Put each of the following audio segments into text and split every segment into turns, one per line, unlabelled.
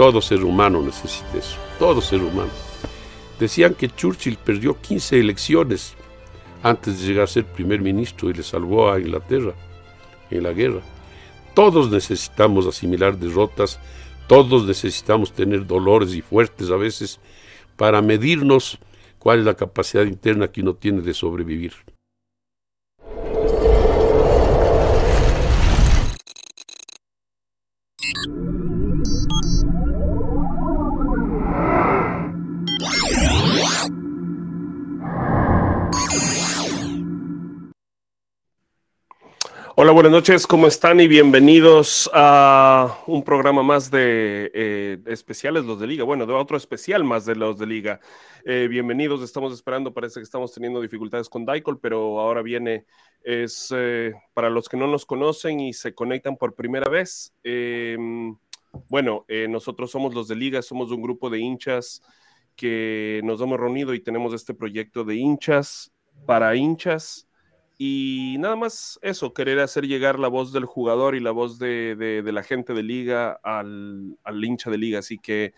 Todo ser humano necesita eso, todo ser humano. Decían que Churchill perdió 15 elecciones antes de llegar a ser primer ministro y le salvó a Inglaterra en la guerra. Todos necesitamos asimilar derrotas, todos necesitamos tener dolores y fuertes a veces para medirnos cuál es la capacidad interna que uno tiene de sobrevivir.
Hola, buenas noches, ¿cómo están? Y bienvenidos a un programa más de eh, especiales, los de Liga. Bueno, de otro especial más de los de Liga. Eh, bienvenidos, estamos esperando, parece que estamos teniendo dificultades con Daikol, pero ahora viene, es eh, para los que no nos conocen y se conectan por primera vez. Em, bueno, nosotros somos los de Liga, somos un grupo de hinchas que nos hemos reunido y tenemos este proyecto de hinchas para hinchas y nada más eso, querer hacer llegar la voz del jugador y la voz de, la gente de liga al, al, hincha de liga. Así que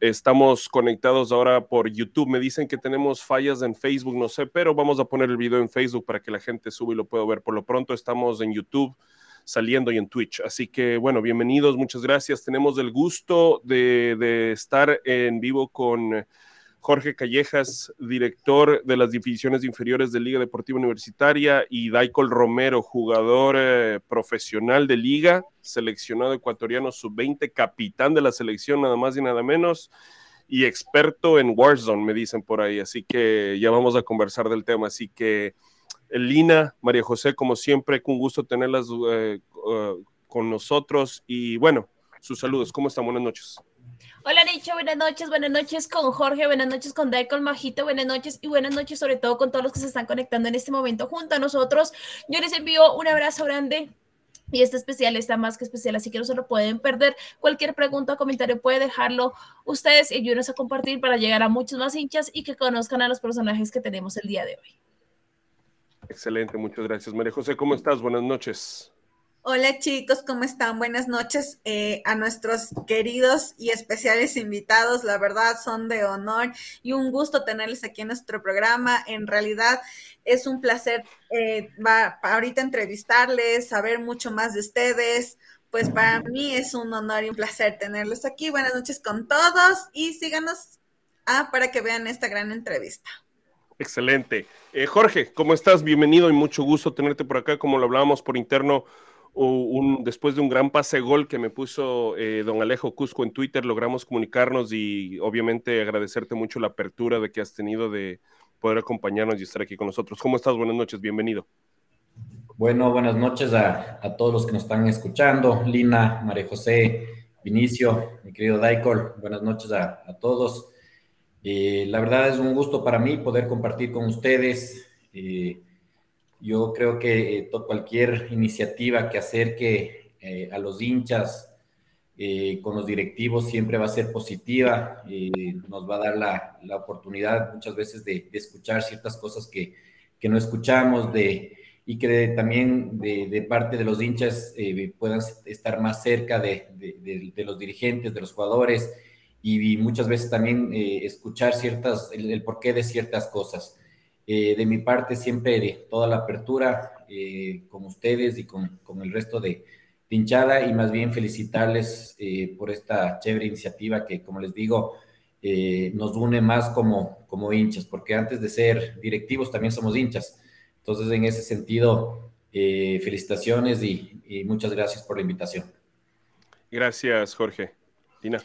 estamos conectados ahora por YouTube. Me dicen que tenemos fallas en Facebook, no sé, pero vamos a poner el video en Facebook para que la gente suba y lo pueda ver. Por lo pronto estamos en YouTube saliendo y en Twitch. Así que bueno, bienvenidos, muchas gracias. Tenemos el gusto de, de estar en vivo con Jorge Callejas, director de las divisiones inferiores de Liga Deportiva Universitaria, y Daikol Romero, jugador eh, profesional de Liga, seleccionado ecuatoriano sub-20, capitán de la selección, nada más y nada menos, y experto en Warzone, me dicen por ahí. Así que ya vamos a conversar del tema. Así que, Lina, María José, como siempre, con gusto tenerlas eh, uh, con nosotros. Y bueno, sus saludos. ¿Cómo están? Buenas noches.
Hola Nicho, buenas noches, buenas noches con Jorge, buenas noches con Daikon Majito, buenas noches y buenas noches sobre todo con todos los que se están conectando en este momento junto a nosotros. Yo les envío un abrazo grande y este especial está más que especial, así que no se lo pueden perder. Cualquier pregunta o comentario puede dejarlo ustedes y ayúdenos a compartir para llegar a muchos más hinchas y que conozcan a los personajes que tenemos el día de hoy.
Excelente, muchas gracias. María José, ¿cómo estás? Buenas noches.
Hola chicos, ¿cómo están? Buenas noches eh, a nuestros queridos y especiales invitados. La verdad son de honor y un gusto tenerles aquí en nuestro programa. En realidad es un placer eh, ahorita entrevistarles, saber mucho más de ustedes. Pues para mí es un honor y un placer tenerlos aquí. Buenas noches con todos y síganos ah, para que vean esta gran entrevista.
Excelente. Eh, Jorge, ¿cómo estás? Bienvenido y mucho gusto tenerte por acá. Como lo hablábamos por interno, un, después de un gran pase gol que me puso eh, don Alejo Cusco en Twitter, logramos comunicarnos y obviamente agradecerte mucho la apertura de que has tenido de poder acompañarnos y estar aquí con nosotros. ¿Cómo estás? Buenas noches, bienvenido.
Bueno, buenas noches a, todos los que nos están escuchando, Lina, María José, Vinicio, mi querido Daikol, buenas noches a, todos. Eh, la verdad es un gusto para mí poder compartir con ustedes. Eh, yo creo que eh, cualquier iniciativa que acerque eh, a los hinchas eh, con los directivos siempre va a ser positiva, nos va a dar la, la oportunidad muchas veces de, escuchar ciertas cosas que, que, no escuchamos de, y que también de, parte de los hinchas puedan estar más cerca de, de, los dirigentes, de los jugadores y, muchas veces también escuchar ciertas, el porqué de ciertas cosas. Eh, de mi parte, siempre de toda la apertura eh, con ustedes y con, con el resto de, hinchada y más bien felicitarles eh, por esta chévere iniciativa que, como les digo, nos une más como, como hinchas, porque antes de ser directivos también somos hinchas. Entonces, en ese sentido, felicitaciones y, y, muchas gracias por la invitación.
Gracias, Jorge. Tina.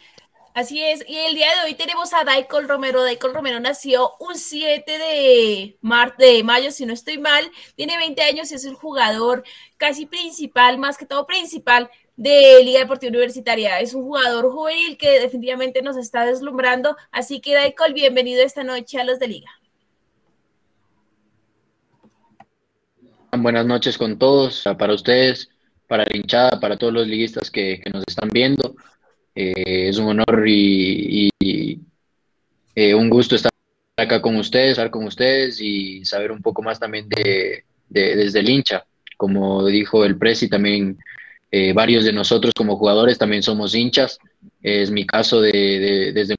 Así es, y el día de hoy tenemos a Daikol Romero. Daikol Romero nació un 7 de, de mayo, si no estoy mal. Tiene 20 años y es el jugador casi principal, más que todo principal de Liga Deportiva Universitaria. Es un jugador juvenil que definitivamente nos está deslumbrando. Así que Daikol, bienvenido esta noche a los de Liga.
Buenas noches con todos, para ustedes, para la hinchada, para todos los liguistas que nos están viendo. Eh, es un honor y, eh, un gusto estar acá con ustedes, estar con ustedes y saber un poco más también de, desde el hincha. Como dijo el Presi, también eh, varios de nosotros como jugadores también somos hinchas Es mi caso de, desde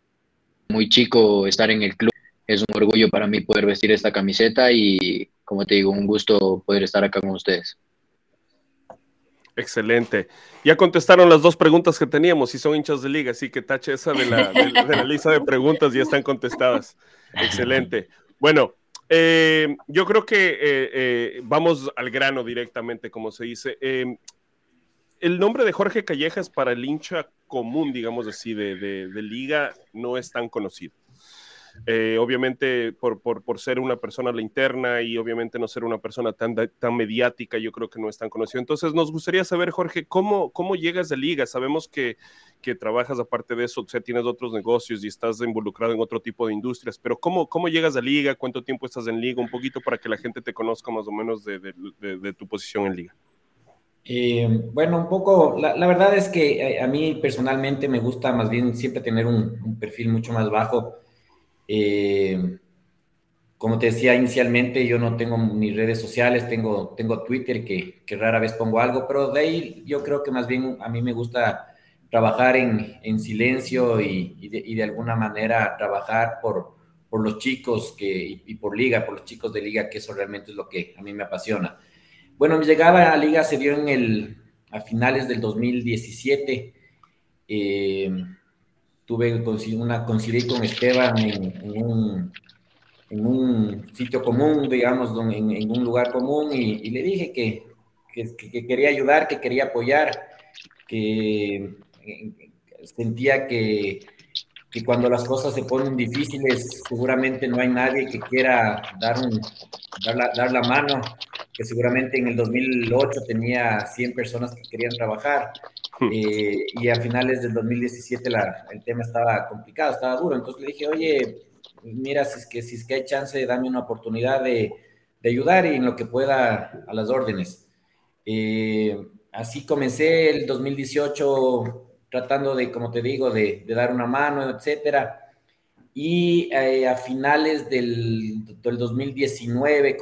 muy chico estar en el club. Es un orgullo para mí poder vestir esta camiseta y, como te digo, un gusto poder estar acá con ustedes.
Excelente. Ya contestaron las dos preguntas que teníamos y son hinchas de liga, así que tache esa de la, lista de preguntas ya están contestadas. Excelente. Bueno, eh, yo creo que eh, eh, vamos al grano directamente, como se dice. el nombre de Jorge Callejas para el hincha común, digamos así, de liga no es tan conocido. Eh, obviamente por, por, ser una persona la interna y obviamente no ser una persona tan, tan mediática, yo creo que no es tan conocido. Entonces nos gustaría saber, Jorge, ¿cómo, cómo llegas de liga? Sabemos que, que trabajas aparte de eso, o sea, tienes otros negocios y estás involucrado en otro tipo de industrias, pero ¿cómo, cómo llegas de liga? ¿Cuánto tiempo estás en liga? Un poquito para que la gente te conozca más o menos de, de, tu posición en liga.
Eh, bueno, un poco, la, verdad es que a, mí personalmente me gusta más bien siempre tener un perfil mucho más bajo eh, como te decía inicialmente, yo no tengo ni redes sociales, tengo, tengo Twitter que, que, rara vez pongo algo, pero de ahí yo creo que más bien a mí me gusta trabajar en, en silencio y, y, de, y, de, alguna manera trabajar por, por los chicos que, y, por liga, por los chicos de liga, que eso realmente es lo que a mí me apasiona. Bueno, mi llegada a liga se dio en el, a finales del 2017. Eh, tuve una, coincidí con Esteban en, un, en un, sitio común, digamos, en, en un lugar común y, le dije que, que, quería ayudar, que quería apoyar, que sentía que, que, cuando las cosas se ponen difíciles, seguramente no hay nadie que quiera dar, un, dar, la, dar la mano, que seguramente en el 2008 tenía 100 personas que querían trabajar eh, y a finales del 2017 la, el tema estaba complicado, estaba duro. Entonces le dije, oye, mira, si es que, si es que hay chance, dame una oportunidad de, de ayudar y en lo que pueda a las órdenes. Eh, así comencé el 2018 tratando de, como te digo, de, de dar una mano, etcétera. Y eh, a finales del, del 2019,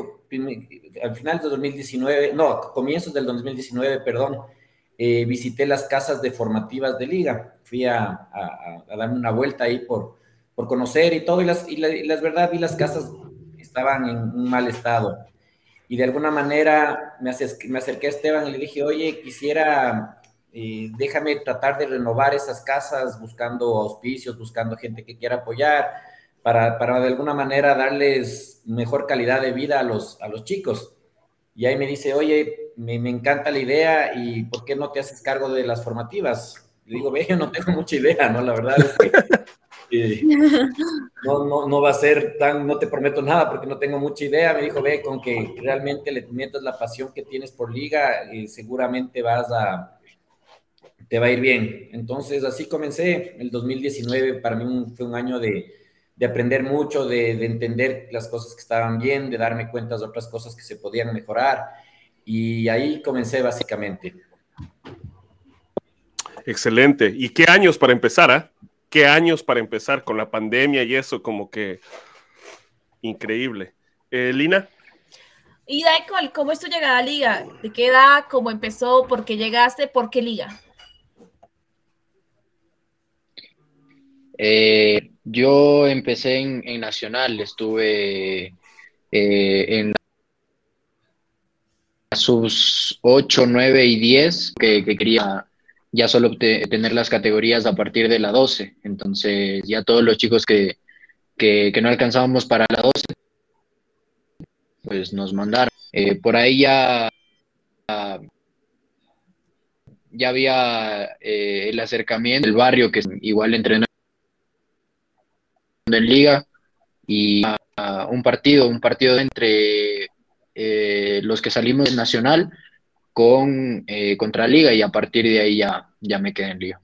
al final del 2019, no, comienzos del 2019, perdón, eh, visité las casas de formativas de liga, fui a, darme una vuelta ahí por, por conocer y todo, y las, y la, verdad vi las casas estaban en un mal estado. Y de alguna manera me, me acerqué a Esteban y le dije, oye, quisiera, eh, déjame tratar de renovar esas casas buscando auspicios, buscando gente que quiera apoyar, para, para de alguna manera darles mejor calidad de vida a los, a los chicos. Y ahí me dice, oye, me, me, encanta la idea y ¿por qué no te haces cargo de las formativas? Le digo, ve, yo no tengo mucha idea, ¿no? La verdad es que no, no, no va a ser tan, no te prometo nada porque no tengo mucha idea. Me dijo, ve, con que realmente le metas la pasión que tienes por liga, y seguramente vas a, te va a ir bien. Entonces, así comencé. El 2019 para mí fue un año de de aprender mucho, de, de, entender las cosas que estaban bien, de darme cuenta de otras cosas que se podían mejorar. Y ahí comencé básicamente.
Excelente. ¿Y qué años para empezar? Ah? ¿Qué años para empezar con la pandemia y eso? Como que increíble. Eh, Lina.
Y Daikol, ¿cómo es tu llegada a Liga? ¿De qué edad? ¿Cómo empezó? ¿Por qué llegaste? ¿Por qué Liga?
Eh, yo empecé en, Nacional, estuve eh, en sus 8, 9 y 10, que, quería ya solo tener las categorías a partir de la 12. Entonces, ya todos los chicos que, no alcanzábamos para la 12, pues nos mandaron. Eh, por ahí ya, ya había eh, el acercamiento del barrio que igual entrenó en liga y un partido, un partido entre eh, los que salimos de Nacional con eh, contra Liga y a partir de ahí ya, ya me quedé en Liga.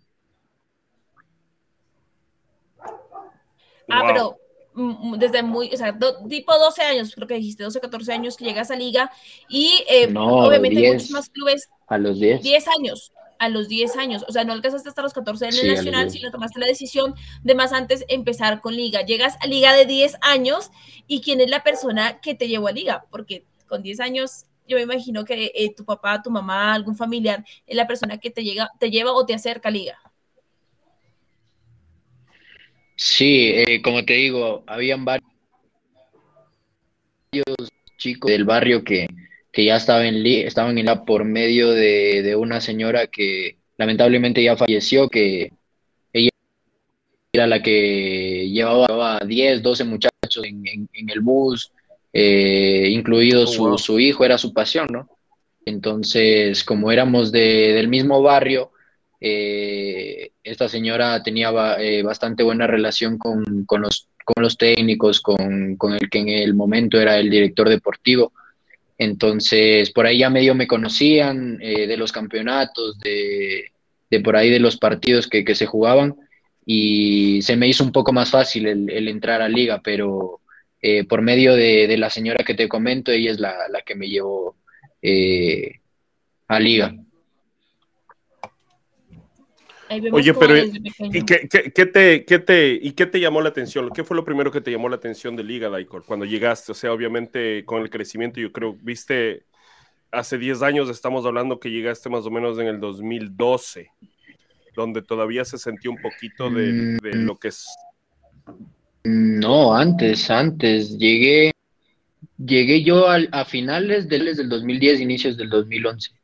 Ah, pero mm, mm, desde muy, o sea, tipo 12 años, creo que dijiste 12, 14 años que llegas a Liga y eh, obviamente muchos más clubes.
A los 10.
10 años a los 10 años, o sea, no alcanzaste hasta los 14 en el Nacional, sino tomaste la decisión de más antes empezar con Liga. Llegas a Liga de 10 años y quién es la persona que te llevó a Liga, porque con 10 años yo me imagino que eh, tu papá, tu mamá, algún familiar es la persona que te, llega, te lleva o te acerca a Liga.
Sí, eh, como te digo, habían varios chicos del barrio que, ya estaban en, estaban en la por medio de, una señora que lamentablemente ya falleció, que ella era la que llevaba 10, 12 muchachos en, el bus, eh, incluido oh, su, hijo, era su pasión, ¿no? Entonces, como éramos del mismo barrio, eh, esta señora tenía eh, bastante buena relación con, los, con los, técnicos, con, el que en el momento era el director deportivo. Entonces, por ahí ya medio me conocían eh, de los campeonatos, de, por ahí de los partidos que, se jugaban y se me hizo un poco más fácil el, entrar a liga, pero por medio de, la señora que te comento, ella es la, la que me llevó a liga.
Oye, pero ¿y qué, te, qué, te, ¿y qué te llamó la atención? ¿Qué fue lo primero que te llamó la atención de Liga, Daikor, cuando llegaste? O sea, obviamente con el crecimiento, yo creo, viste, hace 10 años estamos hablando que llegaste más o menos en el 2012, donde todavía se sentía un poquito de, mm. lo que es...
No, antes, antes, llegué, llegué yo a finales del, del 2010, inicios del 2011.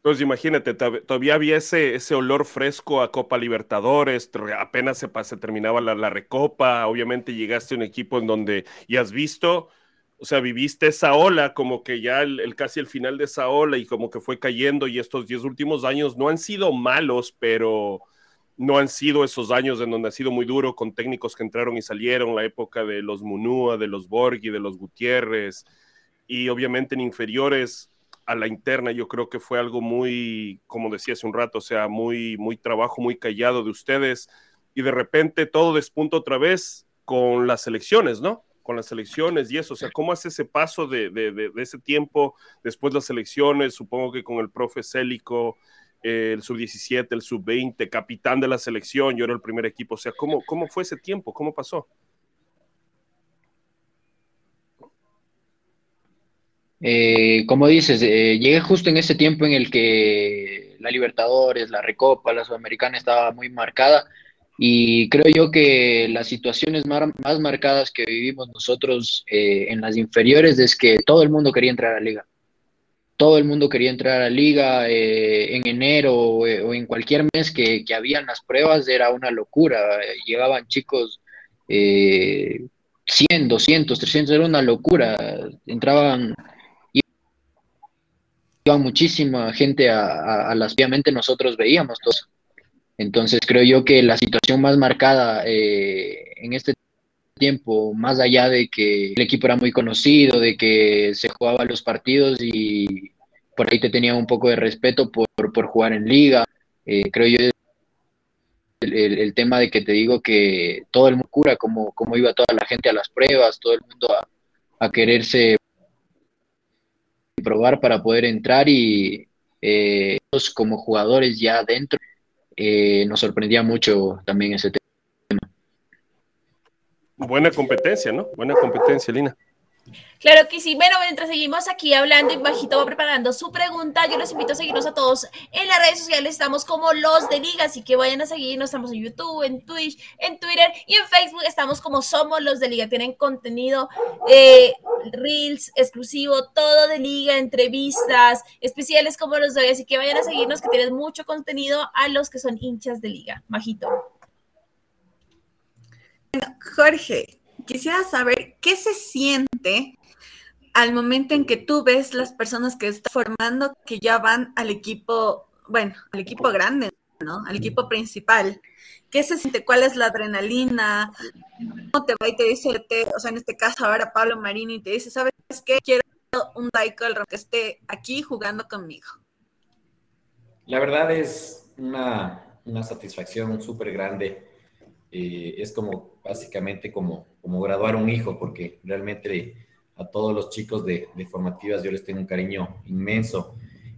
Entonces imagínate, todavía había ese, ese olor fresco a Copa Libertadores, apenas se, se terminaba la, recopa, obviamente llegaste a un equipo en donde y has visto, o sea, viviste esa ola, como que ya el, casi el final de esa ola y como que fue cayendo y estos diez últimos años no han sido malos, pero no han sido esos años en donde ha sido muy duro con técnicos que entraron y salieron, la época de los Munúa, de los Borghi, de los Gutiérrez y obviamente en inferiores a la interna, yo creo que fue algo muy, como decía hace un rato, o sea, muy, muy trabajo, muy callado de ustedes, y de repente todo despunta otra vez con las elecciones, ¿no? Con las elecciones y eso, o sea, ¿cómo hace ese paso de, de, ese tiempo después de las elecciones? Supongo que con el profe Célico, eh, el sub-17, el sub-20, capitán de la selección, yo era el primer equipo, o sea, ¿cómo, cómo fue ese tiempo? ¿Cómo pasó?
Eh, como dices, eh, llegué justo en ese tiempo en el que la Libertadores, la Recopa, la Sudamericana estaba muy marcada y creo yo que las situaciones más, marcadas que vivimos nosotros eh, en las inferiores es que todo el mundo quería entrar a la liga. Todo el mundo quería entrar a la liga en enero o, en cualquier mes que, que, habían las pruebas, era una locura. Llegaban chicos 100, 200, 300, era una locura. Entraban muchísima gente a, las obviamente nosotros veíamos todo. Entonces creo yo que la situación más marcada eh, en este tiempo, más allá de que el equipo era muy conocido, de que se jugaba los partidos y por ahí te tenía un poco de respeto por, jugar en liga, eh, creo yo el, tema de que te digo que todo el mundo cura, como, como iba toda la gente a las pruebas, todo el mundo a, a quererse probar para poder entrar y eh, como jugadores ya dentro eh, nos sorprendía mucho también ese tema.
Buena competencia, ¿no? Buena competencia, Lina.
Claro que sí. Bueno, mientras seguimos aquí hablando y Bajito va preparando su pregunta, yo los invito a seguirnos a todos en las redes sociales. Estamos como los de Liga, así que vayan a seguirnos. Estamos en YouTube, en Twitch, en Twitter y en Facebook. Estamos como Somos los de Liga. Tienen contenido, eh, Reels exclusivo, todo de Liga, entrevistas especiales como los de hoy. Así que vayan a seguirnos, que tienen mucho contenido a los que son hinchas de Liga. Majito.
Jorge, quisiera saber qué se siente al momento en que tú ves las personas que están formando que ya van al equipo, bueno, al equipo grande, ¿no? Al equipo principal. ¿Qué se siente? ¿Cuál es la adrenalina? ¿Cómo te va y te dice, o sea, en este caso ahora Pablo Marini te dice, ¿sabes qué? Quiero un Daikol que esté aquí jugando conmigo.
La verdad es una, satisfacción súper grande. Eh, es como básicamente como, como graduar un hijo, porque realmente a todos los chicos de, formativas, yo les tengo un cariño inmenso.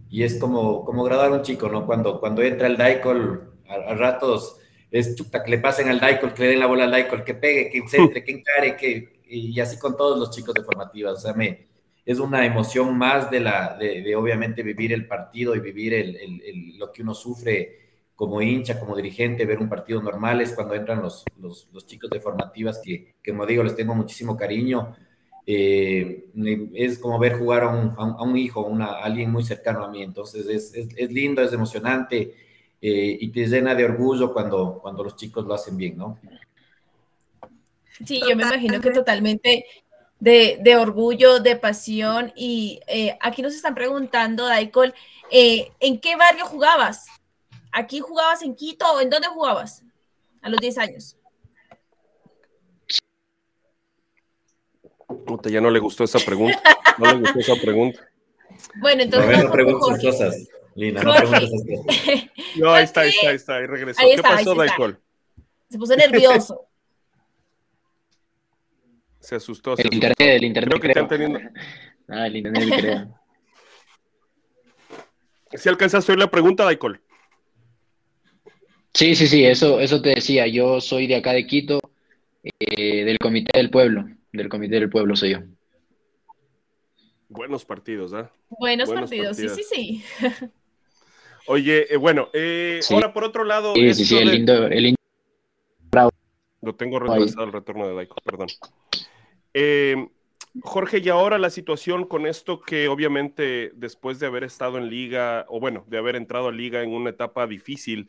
Y es como, como graduar un chico, ¿no? Cuando, cuando entra el Daikol, a, ratos es chuta, que le pasen al Daikol, que le den la bola al Daikol, que pegue, que centre, que encare, que, y así con todos los chicos de formativas. O sea, me, es una emoción más de, la, de, obviamente vivir el partido y vivir el, lo que uno sufre como hincha, como dirigente, ver un partido normal es cuando entran los, los, chicos de formativas que, como digo, les tengo muchísimo cariño. Eh, es como ver jugar a un, hijo, a alguien muy cercano a mí. Entonces es, es, es lindo, es emocionante eh, y te llena de orgullo cuando, cuando los chicos lo hacen bien, ¿no?
Sí, yo me imagino que totalmente de, de orgullo, de pasión. Y eh, aquí nos están preguntando, Daikol, ¿en qué barrio jugabas? ¿Aquí jugabas en Quito o en dónde jugabas a los 10 años?
Puta, ya no le gustó esa pregunta. No le gustó esa pregunta.
Bueno, entonces.
No, preguntas cosas, Lina, no preguntes cosas.
No, ahí está, ahí está, ahí está, ahí regresó. ¿Qué pasó, Daikol?
Se puso nervioso.
Se asustó.
el internet, el internet.
Creo que están teniendo.
Ah, el internet, creo.
Si alcanzaste a oír la pregunta, Daikol.
Sí, sí, sí, eso, eso te decía. Yo soy de acá de Quito, eh, del Comité del Pueblo. Del Comité del Pueblo soy yo.
Buenos partidos, ¿ah?
Buenos, partidos, sí, sí, sí.
Oye, eh, bueno, eh, ahora por otro lado.
Sí, sí, sí, el lindo, el lindo.
Lo tengo retrasado el retorno de Daiko, perdón. Jorge, y ahora la situación con esto que obviamente después de haber estado en liga, o bueno, de haber entrado a liga en una etapa difícil,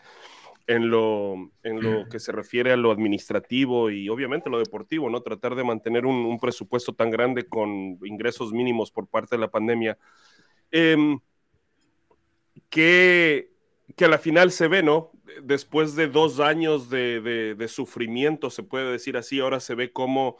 en lo, en lo que se refiere a lo administrativo y obviamente lo deportivo, ¿no? Tratar de mantener un, presupuesto tan grande con ingresos mínimos por parte de la pandemia. Em, que, que a la final se ve, ¿no? Después de dos años de, de, de sufrimiento, se puede decir así, ahora se ve como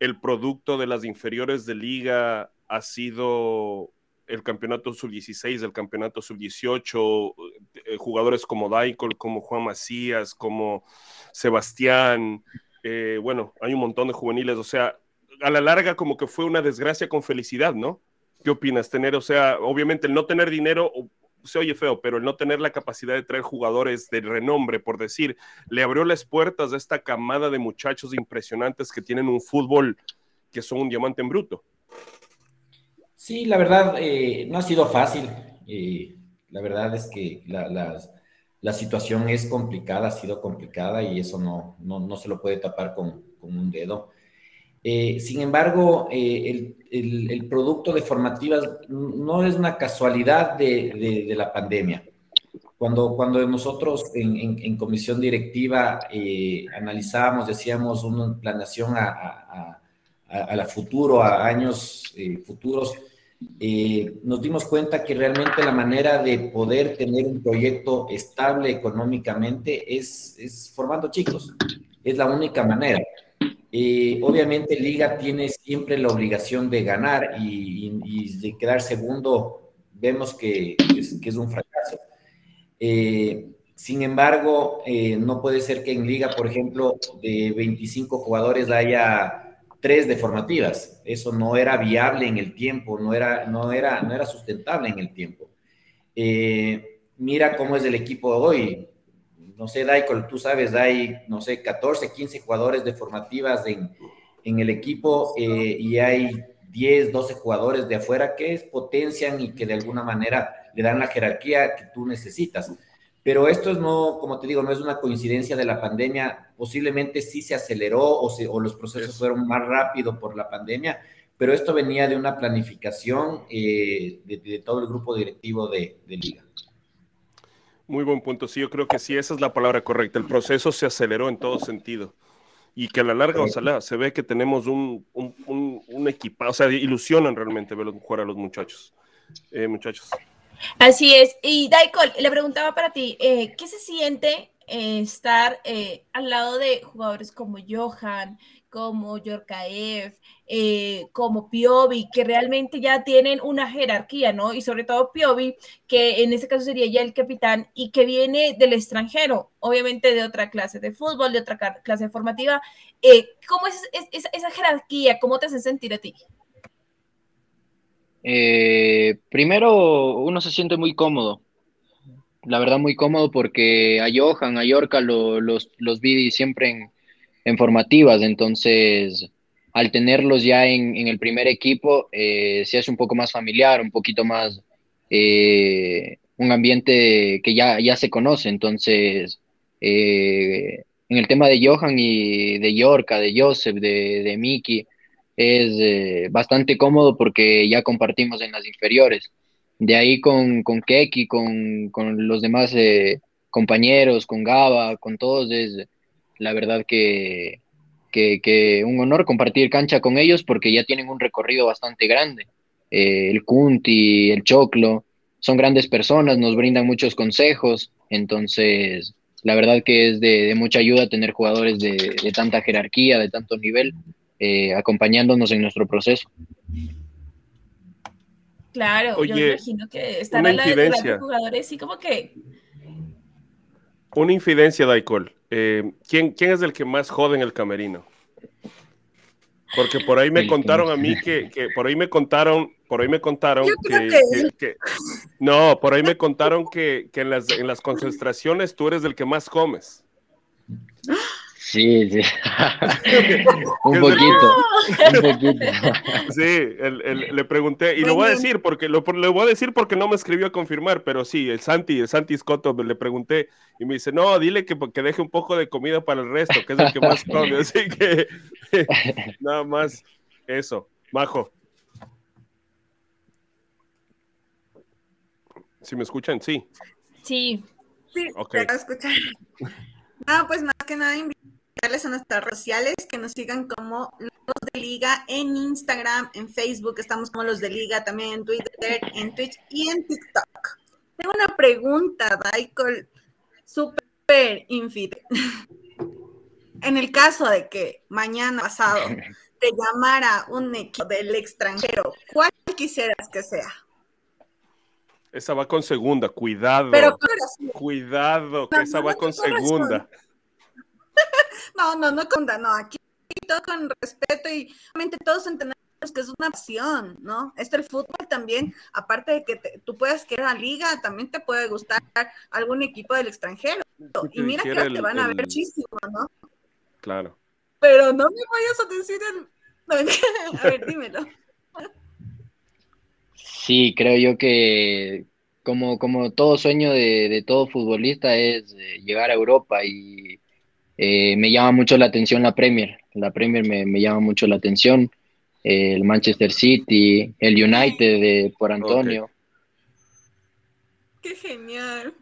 el producto de las inferiores de liga ha sido el campeonato sub-16, el campeonato sub-18, eh, jugadores como Daikol, como Juan Macías, como Sebastián, eh, bueno, hay un montón de juveniles, o sea, a la larga como que fue una desgracia con felicidad, ¿no? ¿Qué opinas? Tener, o sea, obviamente el no tener dinero se oye feo, pero el no tener la capacidad de traer jugadores de renombre, por decir, le abrió las puertas a esta camada de muchachos impresionantes que tienen un fútbol que son un diamante en bruto.
Sí, la verdad, eh, no ha sido fácil. Eh, la verdad es que la, situación es complicada, ha sido complicada y eso no, no, se lo puede tapar con, un dedo. Eh, sin embargo, el, producto de formativas no es una casualidad de, la pandemia. Cuando, cuando nosotros en, comisión directiva analizábamos, decíamos una planeación a, a, la futuro, a años futuros, eh, nos dimos cuenta que realmente la manera de poder tener un proyecto estable económicamente es, es formando chicos. Es la única manera. Eh, obviamente Liga tiene siempre la obligación de ganar y, de quedar segundo vemos que, es, un fracaso. Eh, sin embargo, no puede ser que en Liga, por ejemplo, de 25 jugadores haya tres de formativas. Eso no era viable en el tiempo, no era, no era, no era sustentable en el tiempo. Eh, mira cómo es el equipo hoy. No sé, Daikol, tú sabes, hay, no sé, 14, 15 jugadores de formativas en, en el equipo eh, y hay 10, 12 jugadores de afuera que potencian y que de alguna manera le dan la jerarquía que tú necesitas. Pero esto es no, como te digo, no es una coincidencia de la pandemia. Posiblemente sí se aceleró o, o los procesos fueron más rápido por la pandemia, pero esto venía de una planificación eh, de, todo el grupo directivo de, Liga.
Muy buen punto. Sí, yo creo que sí, esa es la palabra correcta. El proceso se aceleró en todo sentido. Y que a la larga, ojalá, se ve que tenemos un, un, un, equipo, o sea, ilusionan realmente ver jugar a los muchachos. Eh, muchachos.
Así es. Y Daikol, le preguntaba para ti, eh, ¿qué se siente eh, estar eh, al lado de jugadores como Johan, como Yorkaev, como Piovi, que realmente ya tienen una jerarquía, ¿no? Y sobre todo Piovi, que en este caso sería ya el capitán y que viene del extranjero, obviamente de otra clase de fútbol, de otra clase formativa. ¿Cómo es, esa jerarquía? ¿Cómo te hace sentir a ti?
Eh, primero, uno se siente muy cómodo. La verdad, muy cómodo porque a Johan, a Yorka los, los vi siempre en, formativas. Entonces, al tenerlos ya en, el primer equipo, eh, se hace un poco más familiar, un poquito más, eh, un ambiente que ya, ya se conoce, entonces eh, en el tema de Johan y de Yorka, de Joseph, de, de Miki, es eh, bastante cómodo porque ya compartimos en las inferiores. De ahí con, con Keki, con, con los demás eh, compañeros, con Gaba, con todos, es la verdad que, que, un honor compartir cancha con ellos porque ya tienen un recorrido bastante grande. Eh, el Kunti, el Choclo, son grandes personas, nos brindan muchos consejos, entonces la verdad que es de, mucha ayuda tener jugadores de, tanta jerarquía, de tanto nivel, eh, acompañándonos en nuestro proceso.
Claro, yo me imagino que están la de jugadores y como que...
Una infidencia, Daikol. Eh, ¿quién, ¿Quién es el que más jode en el camerino? Porque por ahí me contaron a mí que, que, por ahí me contaron, por ahí me contaron que, no, por ahí me contaron que, que en, las, en las concentraciones tú eres el que más comes.
Sí, sí. un poquito, un poquito.
Sí, le pregunté, y lo voy a decir porque lo, voy a decir porque no me escribió a confirmar, pero sí, el Santi, el Santi Scotto le pregunté y me dice, no, dile que, que deje un poco de comida para el resto, que es el que más come. Así que nada más eso. Majo. ¿Sí me escuchan? Sí.
Sí.
Sí, okay. escuchar. Ah, pues más que nada a nuestras redes sociales, que nos sigan como los de Liga en Instagram, en Facebook, estamos como los de Liga, también en Twitter, en Twitch y en TikTok. Tengo una pregunta, Michael, súper infinita. En el caso de que mañana pasado te llamara un equipo del extranjero, ¿cuál quisieras que sea?
Esa va con segunda, cuidado. Pero, cuidado, que esa va con segunda.
no, no, no conta, no, aquí todo con respeto y realmente todos entendemos que es una opción, ¿no? Este el fútbol también, aparte de que tú puedas querer a liga, también te puede gustar algún equipo del extranjero. Y mira que te van a ver muchísimo, ¿no?
Claro.
Pero no me vayas a decir el... a ver, dímelo.
Sí, creo yo que como, como todo sueño de, todo futbolista es eh, llegar a Europa y eh, me llama mucho la atención la Premier. La Premier me, llama mucho la atención. Eh, el Manchester City, el United de, por Antonio.
Qué genial.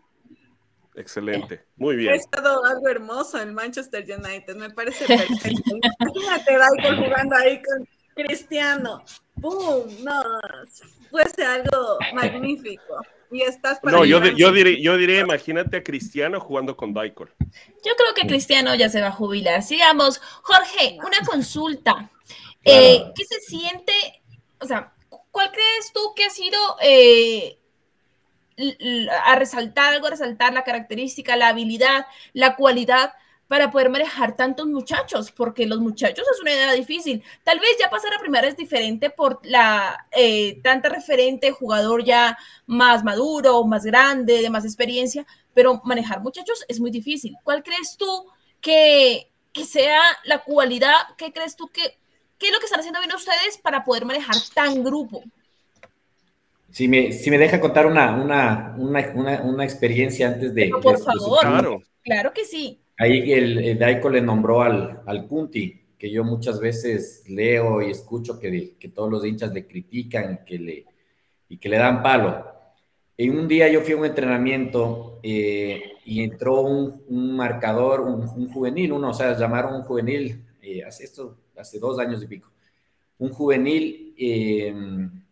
Excelente, muy bien. Ha
estado algo hermoso el Manchester United, me parece perfecto. Imagínate, Michael jugando ahí con Cristiano. ¡Boom! No, fuese algo magnífico. Y estás
no, yo, yo, diré, yo diré, imagínate a Cristiano jugando con Daikor.
Yo creo que Cristiano ya se va a jubilar. Sigamos. Jorge, una consulta. Eh, ¿Qué se siente? O sea, ¿cuál crees tú que ha sido eh, a resaltar algo, a resaltar la característica, la habilidad, la cualidad para poder manejar tantos muchachos, porque los muchachos es una idea difícil. Tal vez ya pasar a primera es diferente por la eh, tanta referente, jugador ya más maduro, más grande, de más experiencia, pero manejar muchachos es muy difícil. ¿Cuál crees tú que, que sea la cualidad? ¿Qué crees tú que, qué es lo que están haciendo bien ustedes para poder manejar tan grupo?
Si me, si me deja contar una, una, una, una, experiencia antes de...
por favor, claro. claro que sí.
Ahí el, Daiko le nombró al, al Kunti, que yo muchas veces leo y escucho que, que todos los hinchas le critican que le, y que le dan palo. En un día yo fui a un entrenamiento eh, y entró un, un marcador, un, juvenil, uno, o sea, llamaron un juvenil, eh, hace esto, hace dos años y pico, un juvenil eh,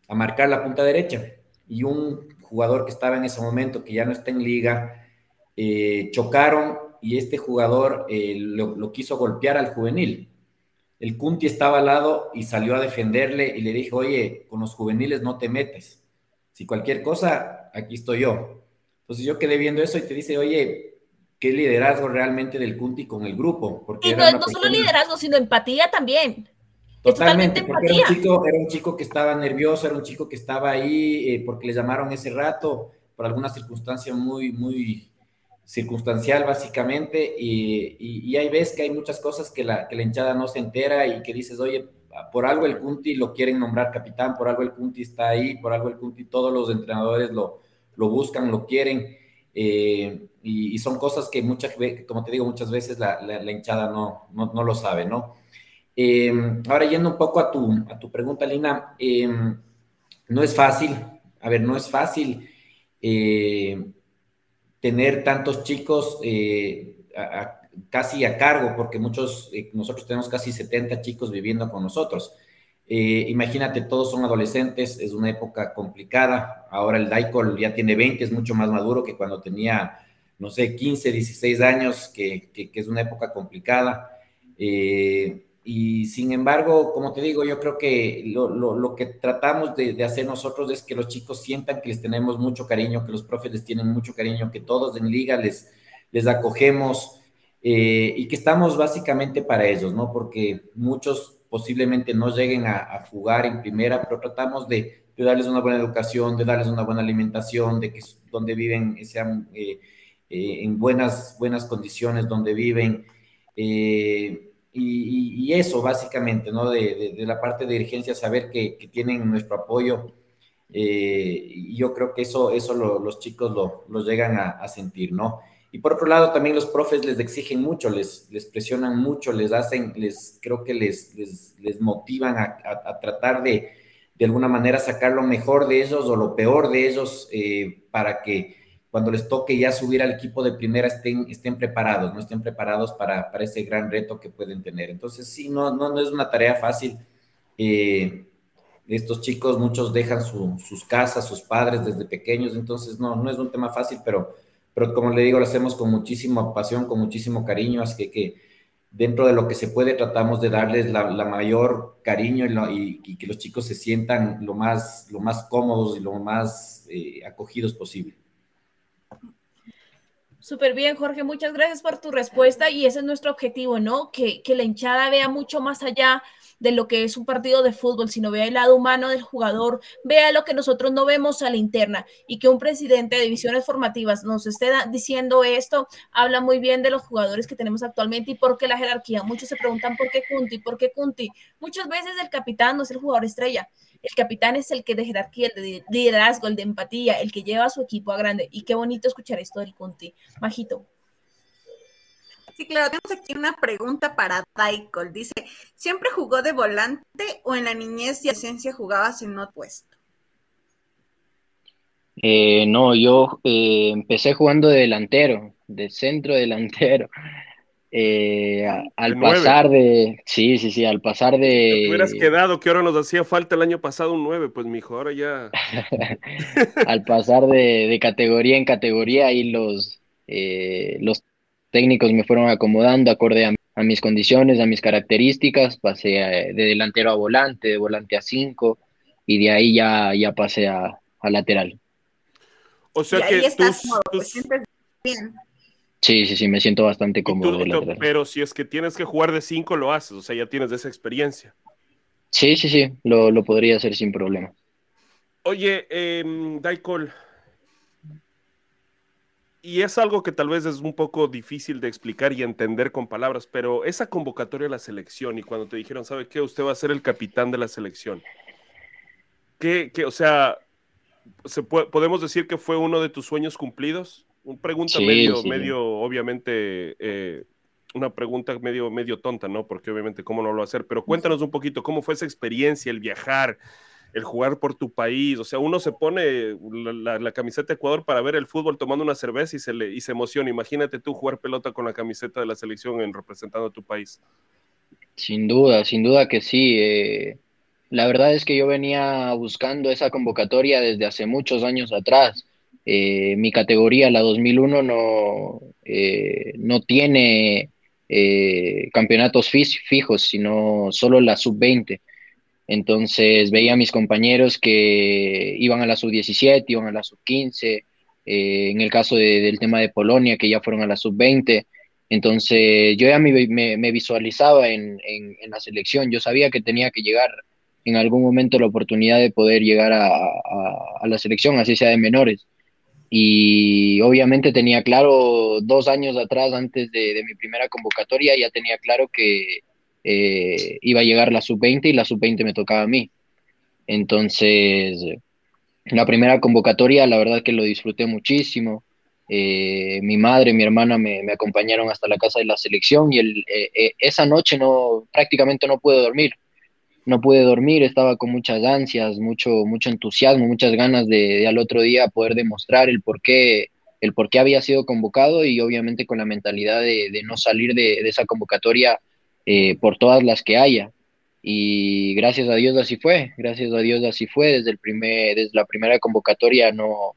a marcar la punta derecha y un jugador que estaba en ese momento, que ya no está en liga, chocaron y este jugador eh, lo, quiso golpear al juvenil. El Kunti estaba al lado y salió a defenderle y le dijo, oye, con los juveniles no te metes. Si cualquier cosa, aquí estoy yo. Entonces yo quedé viendo eso y te dice, oye, qué liderazgo realmente del Kunti con el grupo.
Porque y no, no solo liderazgo, sino empatía también.
Totalmente, porque era un, chico, era un chico que estaba nervioso, era un chico que estaba ahí eh, porque le llamaron ese rato por alguna circunstancia muy, muy, circunstancial básicamente y, y, hay veces que hay muchas cosas que la, que la hinchada no se entera y que dices, oye, por algo el Kunti lo quieren nombrar capitán, por algo el Kunti está ahí, por algo el Kunti, todos los entrenadores lo, lo buscan, lo quieren. Eh, y, son cosas que muchas como te digo, muchas veces la, hinchada no, no, lo sabe, ¿no? Eh, ahora yendo un poco a tu, a tu pregunta, Lina, eh, no es fácil, a ver, no es fácil tener tantos chicos casi a cargo, porque muchos, nosotros tenemos casi 70 chicos viviendo con nosotros. imagínate, todos son adolescentes, es una época complicada. Ahora el Daikol ya tiene 20, es mucho más maduro que cuando tenía no sé, 15, 16 años, que, es una época complicada. Eh, y sin embargo, como te digo, yo creo que lo, que tratamos de, hacer nosotros es que los chicos sientan que les tenemos mucho cariño, que los profes les tienen mucho cariño, que todos en liga les, les acogemos eh, y que estamos básicamente para ellos, ¿no? Porque muchos posiblemente no lleguen a, jugar en primera, pero tratamos de, darles una buena educación, de darles una buena alimentación, de que donde viven sean... Eh, eh, en buenas, buenas condiciones donde viven. Eh, y, eso básicamente, ¿no? De, la parte de dirigencia, saber que, tienen nuestro apoyo. Eh, yo creo que eso, eso los chicos lo, llegan a, sentir, ¿no? Y por otro lado, también los profes les exigen mucho, les, les presionan mucho, les hacen, les, creo que les, les, motivan a, tratar de, de alguna manera sacar lo mejor de ellos o lo peor de ellos para que cuando les toque ya subir al equipo de primera estén, estén preparados, no estén preparados para, para ese gran reto que pueden tener. Entonces, sí, no, no, no es una tarea fácil. Eh, estos chicos, muchos dejan sus casas, sus padres desde pequeños, entonces no, no es un tema fácil, pero, pero como le digo, lo hacemos con muchísima pasión, con muchísimo cariño, así que, que dentro de lo que se puede tratamos de darles la, mayor cariño y, que los chicos se sientan lo más, lo más cómodos y lo más eh, acogidos posible.
Súper bien, Jorge, muchas gracias por tu respuesta y ese es nuestro objetivo, ¿no? Que, que, la hinchada vea mucho más allá de lo que es un partido de fútbol, sino vea el lado humano del jugador, vea lo que nosotros no vemos a la interna y que un presidente de divisiones formativas nos esté diciendo esto, habla muy bien de los jugadores que tenemos actualmente y por qué la jerarquía. Muchos se preguntan por qué Kunti, por qué Kunti. Muchas veces el capitán no es el jugador estrella, el capitán es el que de jerarquía, el de liderazgo, el de empatía, el que lleva a su equipo a grande. Y qué bonito escuchar esto del Conti. Majito.
Sí, claro, tenemos aquí una pregunta para Daikol. Dice, ¿siempre jugó de volante o en la niñez y esencia jugaba sin no puesto?
Eh, no, yo eh, empecé jugando de delantero, de centro delantero. Eh, al pasar de, sí, sí, sí, al pasar de...
Te hubieras quedado, que ahora nos hacía falta el año pasado un 9, pues mijo, ahora ya...
al pasar de, categoría en categoría, ahí los, eh, los técnicos me fueron acomodando acorde a, mis condiciones, a mis características, pasé eh, de delantero a volante, de volante a 5, y de ahí ya, ya pasé a, lateral.
O sea que estás bien.
Sí, sí, sí, me siento bastante cómodo.
pero si es que tienes que jugar de cinco, lo haces, o sea, ya tienes esa experiencia.
Sí, sí, sí, lo, podría hacer sin problema.
Oye, eh, Daikol, y es algo que tal vez es un poco difícil de explicar y entender con palabras, pero esa convocatoria a la selección y cuando te dijeron, ¿sabe qué? Usted va a ser el capitán de la selección. ¿Qué, qué o sea, ¿se podemos decir que fue uno de tus sueños cumplidos? Un pregunta medio, medio, obviamente, eh, una pregunta medio, medio tonta, ¿no? Porque obviamente, ¿cómo no lo hacer? Pero cuéntanos un poquito, ¿cómo fue esa experiencia, el viajar, el jugar por tu país? O sea, uno se pone la, camiseta de Ecuador para ver el fútbol tomando una cerveza y se, le, y se emociona. Imagínate tú jugar pelota con la camiseta de la selección en representando a tu país.
Sin duda, sin duda que sí. Eh, la verdad es que yo venía buscando esa convocatoria desde hace muchos años atrás. Eh, mi categoría, la 2001, no, eh, no tiene campeonatos fijos, sino solo la sub-20. Entonces veía a mis compañeros que iban a la sub-17, iban a la sub-15, en el caso del tema de Polonia, que ya fueron a la sub-20. Entonces yo ya me, visualizaba en, la selección, yo sabía que tenía que llegar en algún momento la oportunidad de poder llegar a la selección, así sea de menores y obviamente tenía claro dos años atrás, antes de, mi primera convocatoria, ya tenía claro que eh, iba a llegar la sub-20 y la sub-20 me tocaba a mí. Entonces, la primera convocatoria, la verdad que lo disfruté muchísimo. Eh, mi madre, mi hermana me, acompañaron hasta la casa de la selección y eh, esa noche no, prácticamente no pude dormir. No pude dormir, estaba con muchas ansias, mucho, mucho entusiasmo, muchas ganas de, al otro día poder demostrar el por qué, el por qué había sido convocado y obviamente con la mentalidad de, no salir de, esa convocatoria por todas las que haya. Y gracias a Dios así fue, gracias a Dios así fue, desde, el primer, desde la primera convocatoria no,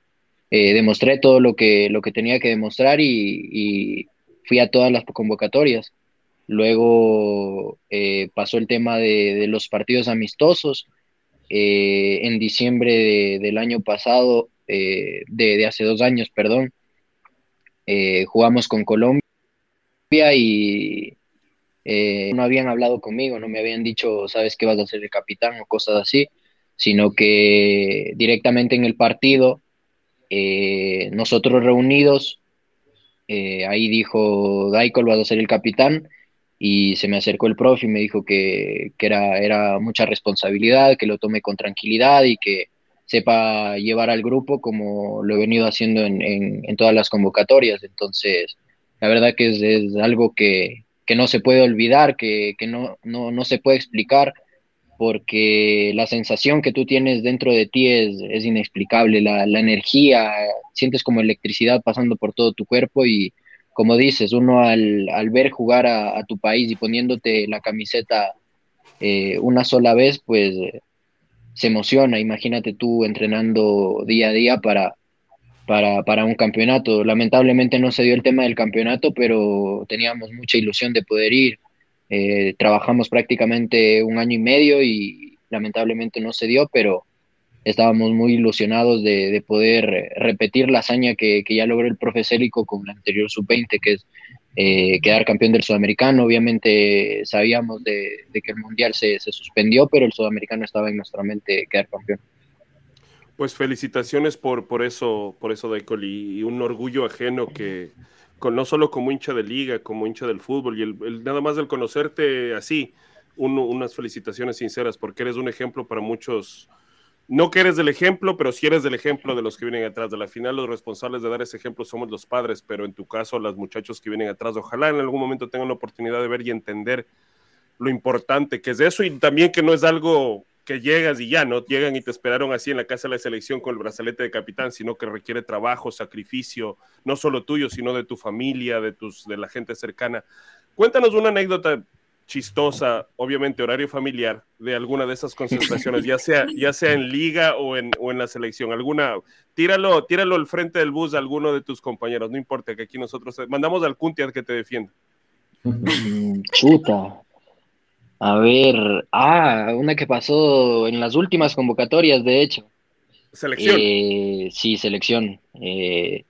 eh, demostré todo lo que, lo que tenía que demostrar y, fui a todas las convocatorias. Luego eh, pasó el tema de, los partidos amistosos. Eh, en diciembre del año pasado, de, hace dos años, perdón, jugamos con Colombia y no habían hablado conmigo, no me habían dicho, sabes que vas a ser el capitán o cosas así, sino que directamente en el partido eh, nosotros reunidos, eh, ahí dijo Daikol vas a ser el capitán y se me acercó el profe y me dijo que, era, era mucha responsabilidad, que lo tome con tranquilidad y que sepa llevar al grupo como lo he venido haciendo en, todas las convocatorias. Entonces, la verdad que es, algo que, no se puede olvidar, que, no, no, no, se puede explicar porque la sensación que tú tienes dentro de ti es, inexplicable, la, energía, sientes como electricidad pasando por todo tu cuerpo y como dices, uno al, ver jugar a, tu país y poniéndote la camiseta eh, una sola vez, pues se emociona, imagínate tú entrenando día a día para, para, para un campeonato. Lamentablemente no se dio el tema del campeonato, pero teníamos mucha ilusión de poder ir eh, trabajamos prácticamente un año y medio y lamentablemente no se dio, pero estábamos muy ilusionados de, poder repetir la hazaña que, ya logró el profe Célico con la anterior sub-20, que es eh, quedar campeón del sudamericano. Obviamente sabíamos de, que el mundial se, suspendió, pero el sudamericano estaba en nuestra mente quedar campeón.
Pues felicitaciones por, por eso, por eso, Daikol, y un orgullo ajeno que, no solo como hincha de liga, como hincha del fútbol, y el, nada más del conocerte así, unas felicitaciones sinceras, porque eres un ejemplo para muchos, no que eres del ejemplo, pero sí eres del ejemplo de los que vienen atrás. De la final, los responsables de dar ese ejemplo somos los padres, pero en tu caso, los muchachos que vienen atrás, ojalá en algún momento tengan la oportunidad de ver y entender lo importante que es eso y también que no es algo que llegas y ya, no llegan y te esperaron así en la casa de la selección con el brazalete de capitán, sino que requiere trabajo, sacrificio, no solo tuyo, sino de tu familia, de, tus, de la gente cercana. Cuéntanos una anécdota chistosa, obviamente horario familiar, de alguna de esas concentraciones, ya sea, ya sea en liga o en, o en la selección. Alguna, tíralo, tíralo al frente del bus a alguno de tus compañeros, no importa que aquí nosotros mandamos al Cuntia que te defienda.
Chuta. A ver, ah, una que pasó en las últimas convocatorias, de hecho.
Selección.
Eh, sí, selección. Eh,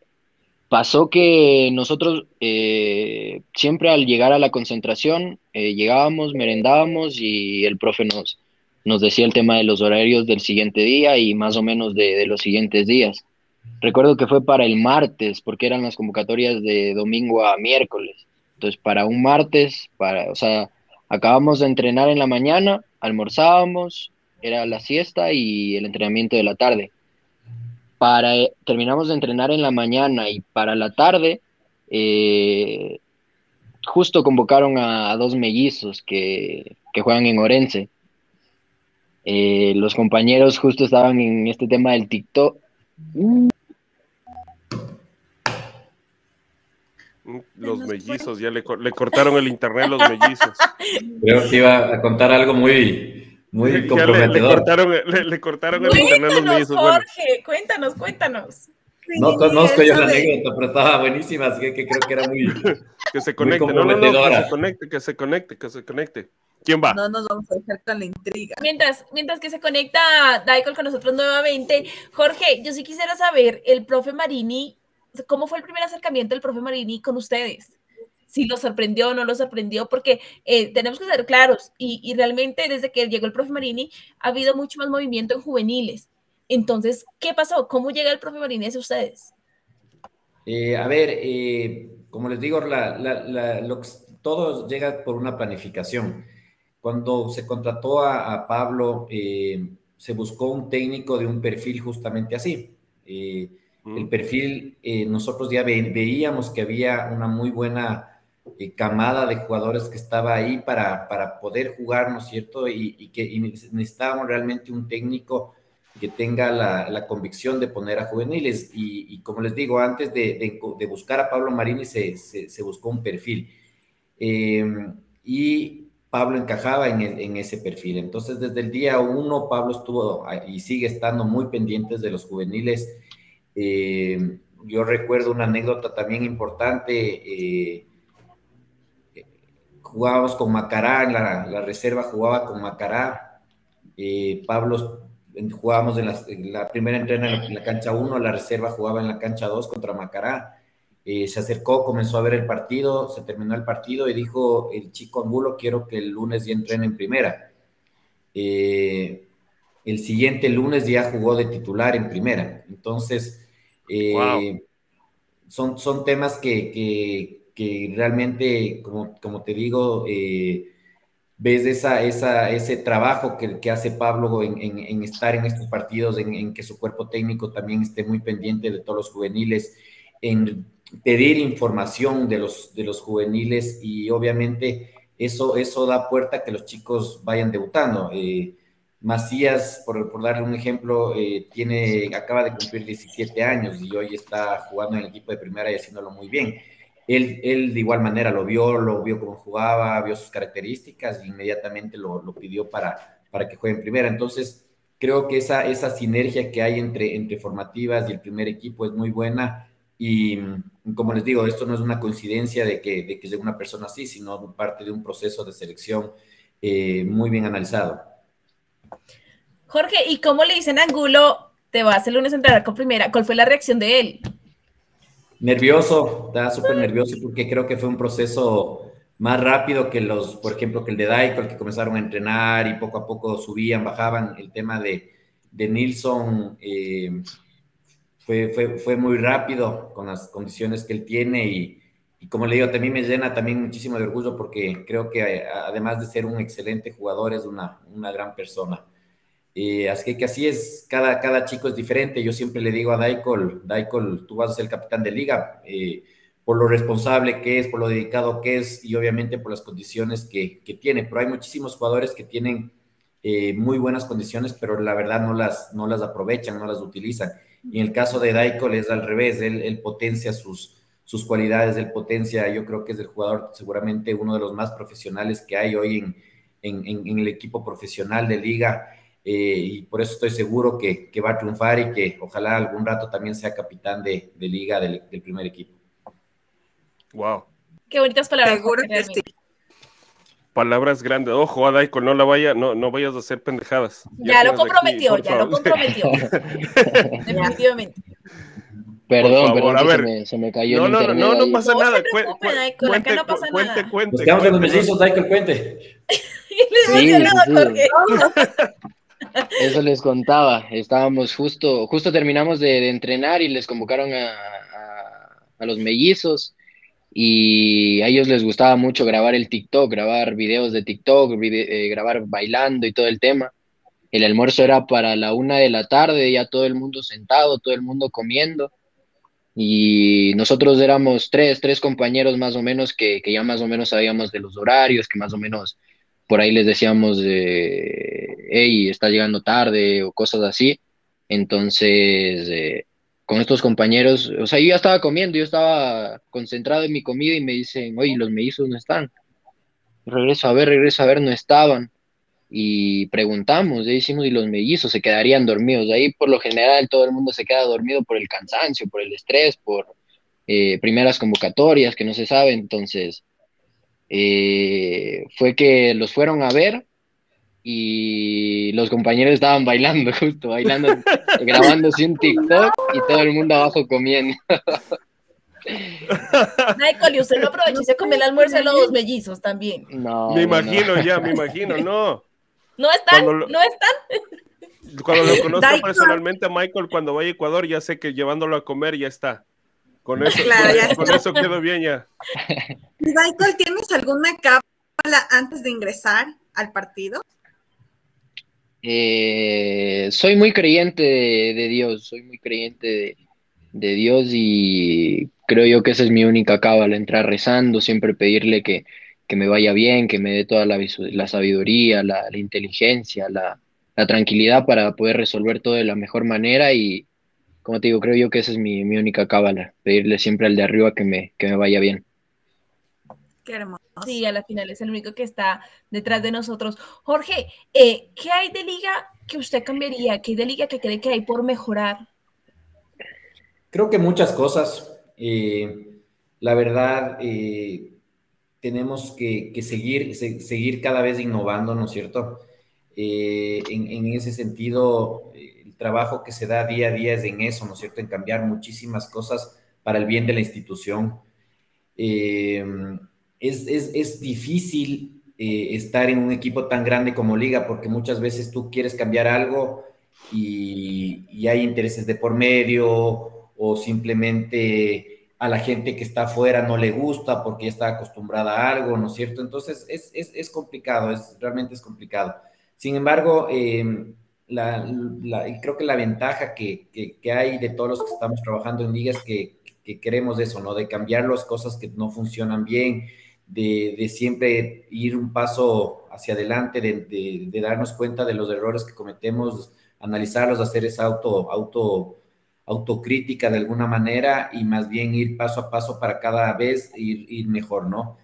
pasó que nosotros eh, siempre al llegar a la concentración llegábamos, merendábamos y el profe nos, nos decía el tema de los horarios del siguiente día y más o menos de, de los siguientes días. Recuerdo que fue para el martes, porque eran las convocatorias de domingo a miércoles. Entonces, para un martes, para, o sea, Acabamos de entrenar en la mañana, almorzábamos, era la siesta y el entrenamiento de la tarde. Para, eh, terminamos de entrenar en la mañana y para la tarde eh, justo convocaron a, dos mellizos que, juegan en Orense. Eh, los compañeros justo estaban en este tema del TikTok.
Los mellizos, ya le, cortaron el internet a los mellizos.
Creo que iba a contar algo muy, muy comprometedor.
Le, cortaron, el internet a los mellizos.
Jorge, cuéntanos, cuéntanos.
No conozco yo la anécdota, pero estaba buenísima, así que, creo que era muy.
Que se conecte, no, no, no, que se conecte, que se conecte, que se conecte. ¿Quién va?
No nos vamos a dejar con la intriga.
Mientras, mientras que se conecta Daikol con nosotros nuevamente, Jorge, yo sí quisiera saber, el profe Marini ¿cómo fue el primer acercamiento del profe Marini con ustedes? Si lo sorprendió o no lo sorprendió, porque eh, tenemos que ser claros y, realmente desde que llegó el profe Marini ha habido mucho más movimiento en juveniles. Entonces, ¿qué pasó? ¿Cómo llega el profe Marini hacia ustedes?
Eh, a ver, eh, como les digo, todo llega por una planificación. Cuando se contrató a, Pablo, se buscó un técnico de un perfil justamente así. Eh, el perfil, eh, nosotros ya veíamos que había una muy buena eh, camada de jugadores que estaba ahí para, para poder jugar, ¿no es cierto? Y, que necesitábamos realmente un técnico que tenga la, convicción de poner a juveniles. Y, como les digo, antes de, buscar a Pablo Marini se, se, buscó un perfil. y Pablo encajaba en, en, ese perfil. Entonces, desde el día uno, Pablo estuvo y sigue estando muy pendientes de los juveniles eh, yo recuerdo una anécdota también importante. Eh, jugábamos con Macará, en la, reserva jugaba con Macará. Eh, Pablo jugábamos en la, primera entrena en la, cancha 1, la reserva jugaba en la cancha 2 contra Macará. se acercó, comenzó a ver el partido, se terminó el partido y dijo, el chico Angulo, quiero que el lunes ya entrene en primera. el siguiente lunes ya jugó de titular en primera. Entonces, eh, son, son temas que, realmente, como, como, te digo, eh, ves esa, esa, ese trabajo que, hace Pablo en, estar en estos partidos, en, que su cuerpo técnico también esté muy pendiente de todos los juveniles, en pedir información de los, de los juveniles y obviamente eso, eso da puerta a que los chicos vayan debutando. Eh, Macías, por, darle un ejemplo, eh, tiene, acaba de cumplir 17 años y hoy está jugando en el equipo de primera y haciéndolo muy bien. Él, él de igual manera lo vio, lo vio cómo jugaba, vio sus características e inmediatamente lo, lo, pidió para, para que juegue en primera. Entonces, creo que esa, esa sinergia que hay entre, entre formativas y el primer equipo es muy buena. Y como les digo, esto no es una coincidencia de que, de que sea una persona así, sino parte de un proceso de selección eh, muy bien analizado.
Jorge, ¿y cómo le dicen Angulo, te vas el lunes a entrenar con primera? ¿Cuál fue la reacción de él?
Nervioso, estaba súper nervioso porque creo que fue un proceso más rápido que los, por ejemplo, que el de Daiko, el que comenzaron a entrenar y poco a poco subían, bajaban. El tema de, de Nilsson eh, fue, fue, fue, muy rápido con las condiciones que él tiene y, como le digo, también me llena también muchísimo de orgullo porque creo que además de ser un excelente jugador, es una, una gran persona. Eh, así que así es, cada, cada chico es diferente. Yo siempre le digo a Daikol, Daikol, tú vas a ser el capitán de liga, eh, por lo responsable que es, por lo dedicado que es y obviamente por las condiciones que, que tiene. Pero hay muchísimos jugadores que tienen eh, muy buenas condiciones, pero la verdad no las, no las aprovechan, no las utilizan. Y en el caso de Daikol es al revés, él, él potencia sus, sus cualidades, del potencia, yo creo que es el jugador seguramente uno de los más profesionales que hay hoy en, en, en el equipo profesional de liga. Eh, y por eso estoy seguro que, que, va a triunfar y que ojalá algún rato también sea capitán de, de liga del, del, primer equipo.
Wow.
Qué bonitas palabras.
Seguro que sí.
Palabras grandes. Ojo, Adaiko, no la vaya, no, no vayas a hacer pendejadas.
Ya, ya lo comprometió, aquí, ya favor. lo comprometió. Definitivamente.
Perdón, perdón, a ver. Se, me, se me cayó
no,
el
no. No, no,
no
pasa nada.
No cuente, cuente, no pasa
cuente,
nada.
cuente,
Buscamos a los mellizos, cuente.
sí, sí,
Eso les contaba. Estábamos justo, justo terminamos de, entrenar y les convocaron a, a, a, los mellizos. Y a ellos les gustaba mucho grabar el TikTok, grabar videos de TikTok, eh, grabar bailando y todo el tema. El almuerzo era para la una de la tarde, ya todo el mundo sentado, todo el mundo comiendo y nosotros éramos tres, tres compañeros más o menos que, que, ya más o menos sabíamos de los horarios, que más o menos por ahí les decíamos, de, hey, está llegando tarde o cosas así. Entonces, eh, con estos compañeros, o sea, yo ya estaba comiendo, yo estaba concentrado en mi comida y me dicen, oye, los mellizos no están. Regreso a ver, regreso a ver, no estaban y preguntamos, ya hicimos, y los mellizos se quedarían dormidos. Ahí por lo general todo el mundo se queda dormido por el cansancio, por el estrés, por eh, primeras convocatorias que no se sabe. Entonces, eh, fue que los fueron a ver y los compañeros estaban bailando, justo bailando, grabándose un TikTok y todo el mundo abajo comiendo.
Michael, y usted no aprovechó y se comió el almuerzo de los dos mellizos también.
No,
me imagino no. ya, me imagino, no.
¿No están? Lo, ¿No están?
Cuando lo conozco personalmente a Michael, cuando vaya a Ecuador, ya sé que llevándolo a comer ya está. Con eso, claro, con, con eso quedó bien ya.
Michael, ¿tienes alguna cápsula antes de ingresar al partido?
Eh, soy muy creyente de, Dios, soy muy creyente de, Dios y creo yo que esa es mi única cábala, entrar rezando, siempre pedirle que, me vaya bien, que me dé toda la, la sabiduría, la, inteligencia, la, tranquilidad para poder resolver todo de la mejor manera y, como te digo, creo yo que esa es mi, única cábala, pedirle siempre al de arriba que me, que me vaya bien.
Qué hermoso. Sí, a la final es el único que está detrás de nosotros. Jorge, eh, ¿qué hay de liga que usted cambiaría? ¿Qué hay de liga que cree que hay por mejorar?
Creo que muchas cosas. Eh, la verdad, eh, tenemos que, seguir, seguir cada vez innovando, ¿no es cierto? En, en, ese sentido, trabajo que se da día a día es en eso, ¿no es cierto? En cambiar muchísimas cosas para el bien de la institución. Eh, es, difícil eh, estar en un equipo tan grande como Liga, porque muchas veces tú quieres cambiar algo y, hay intereses de por medio o simplemente a la gente que está afuera no le gusta porque ya está acostumbrada a algo, ¿no es cierto? Entonces es, complicado, es, realmente es complicado. Sin embargo, em, creo que la ventaja que, hay de todos los que estamos trabajando en Liga es que, que queremos eso, ¿no? De cambiar las cosas que no funcionan bien, de, siempre ir un paso hacia adelante, de, darnos cuenta de los errores que cometemos, analizarlos, hacer esa auto, auto, autocrítica de alguna manera y más bien ir paso a paso para cada vez ir, mejor, ¿no?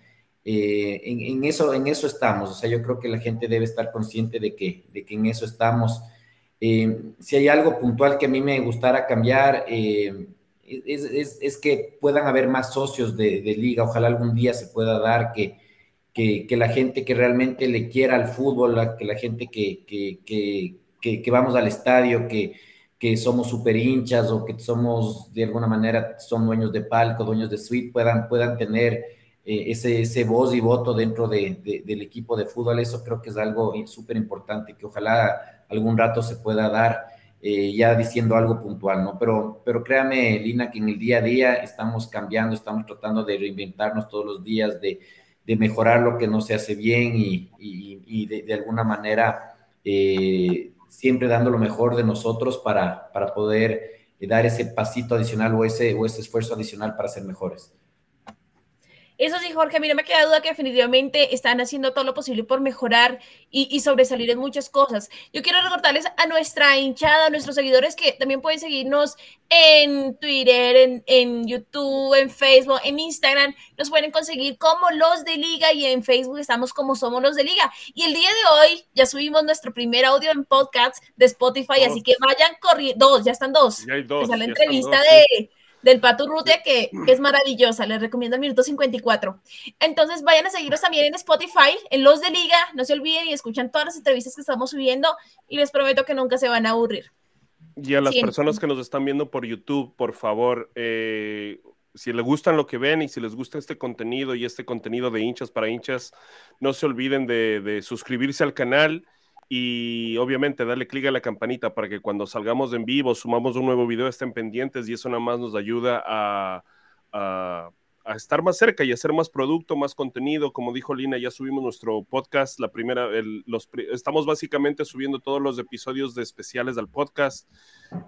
Eh, en, eso, en eso estamos, o sea, yo creo que la gente debe estar consciente de que, de que en eso estamos. Eh, si hay algo puntual que a mí me gustara cambiar, eh, es, que puedan haber más socios de, liga, ojalá algún día se pueda dar que, que, la gente que realmente le quiera al fútbol, que la gente que, que vamos al estadio, que, somos super hinchas o que somos de alguna manera son dueños de palco, dueños de suite, puedan, puedan tener eh, ese, ese voz y voto dentro de, del equipo de fútbol. Eso creo que es algo súper importante que ojalá algún rato se pueda dar. Eh, ya diciendo algo puntual, ¿no? Pero, pero créame, Lina, que en el día a día estamos cambiando, estamos tratando de reinventarnos todos los días, de, mejorar lo que no se hace bien y, de, alguna manera eh, siempre dando lo mejor de nosotros para, para poder eh, dar ese pasito adicional o ese, o ese esfuerzo adicional para ser mejores.
Eso sí, Jorge, a mí no me queda duda que definitivamente están haciendo todo lo posible por mejorar y, sobresalir en muchas cosas. Yo quiero recordarles a nuestra hinchada, a nuestros seguidores que también pueden seguirnos en Twitter, en, en, YouTube, en Facebook, en Instagram. Nos pueden conseguir como los de Liga y en Facebook estamos como somos los de Liga. Y el día de hoy ya subimos nuestro primer audio en podcast de Spotify, así que vayan corriendo. Dos, ya están dos.
Ya hay dos.
la entrevista de del Pato Urrutia, que, es maravillosa. Les recomiendo el minuto 54. Entonces, vayan a seguirnos también en Spotify, en Los de Liga. No se olviden y escuchan todas las entrevistas que estamos subiendo y les prometo que nunca se van a aburrir.
Y a las personas que nos están viendo por YouTube, por favor, eh, si les gustan lo que ven y si les gusta este contenido y este contenido de hinchas para hinchas, no se olviden de, de suscribirse al canal y obviamente darle clic a la campanita para que cuando salgamos en vivo, sumamos un nuevo video, estén pendientes y eso nada más nos ayuda a, a, estar más cerca y hacer más producto, más contenido. Como dijo Lina, ya subimos nuestro podcast, la primera, los, estamos básicamente subiendo todos los episodios de especiales al podcast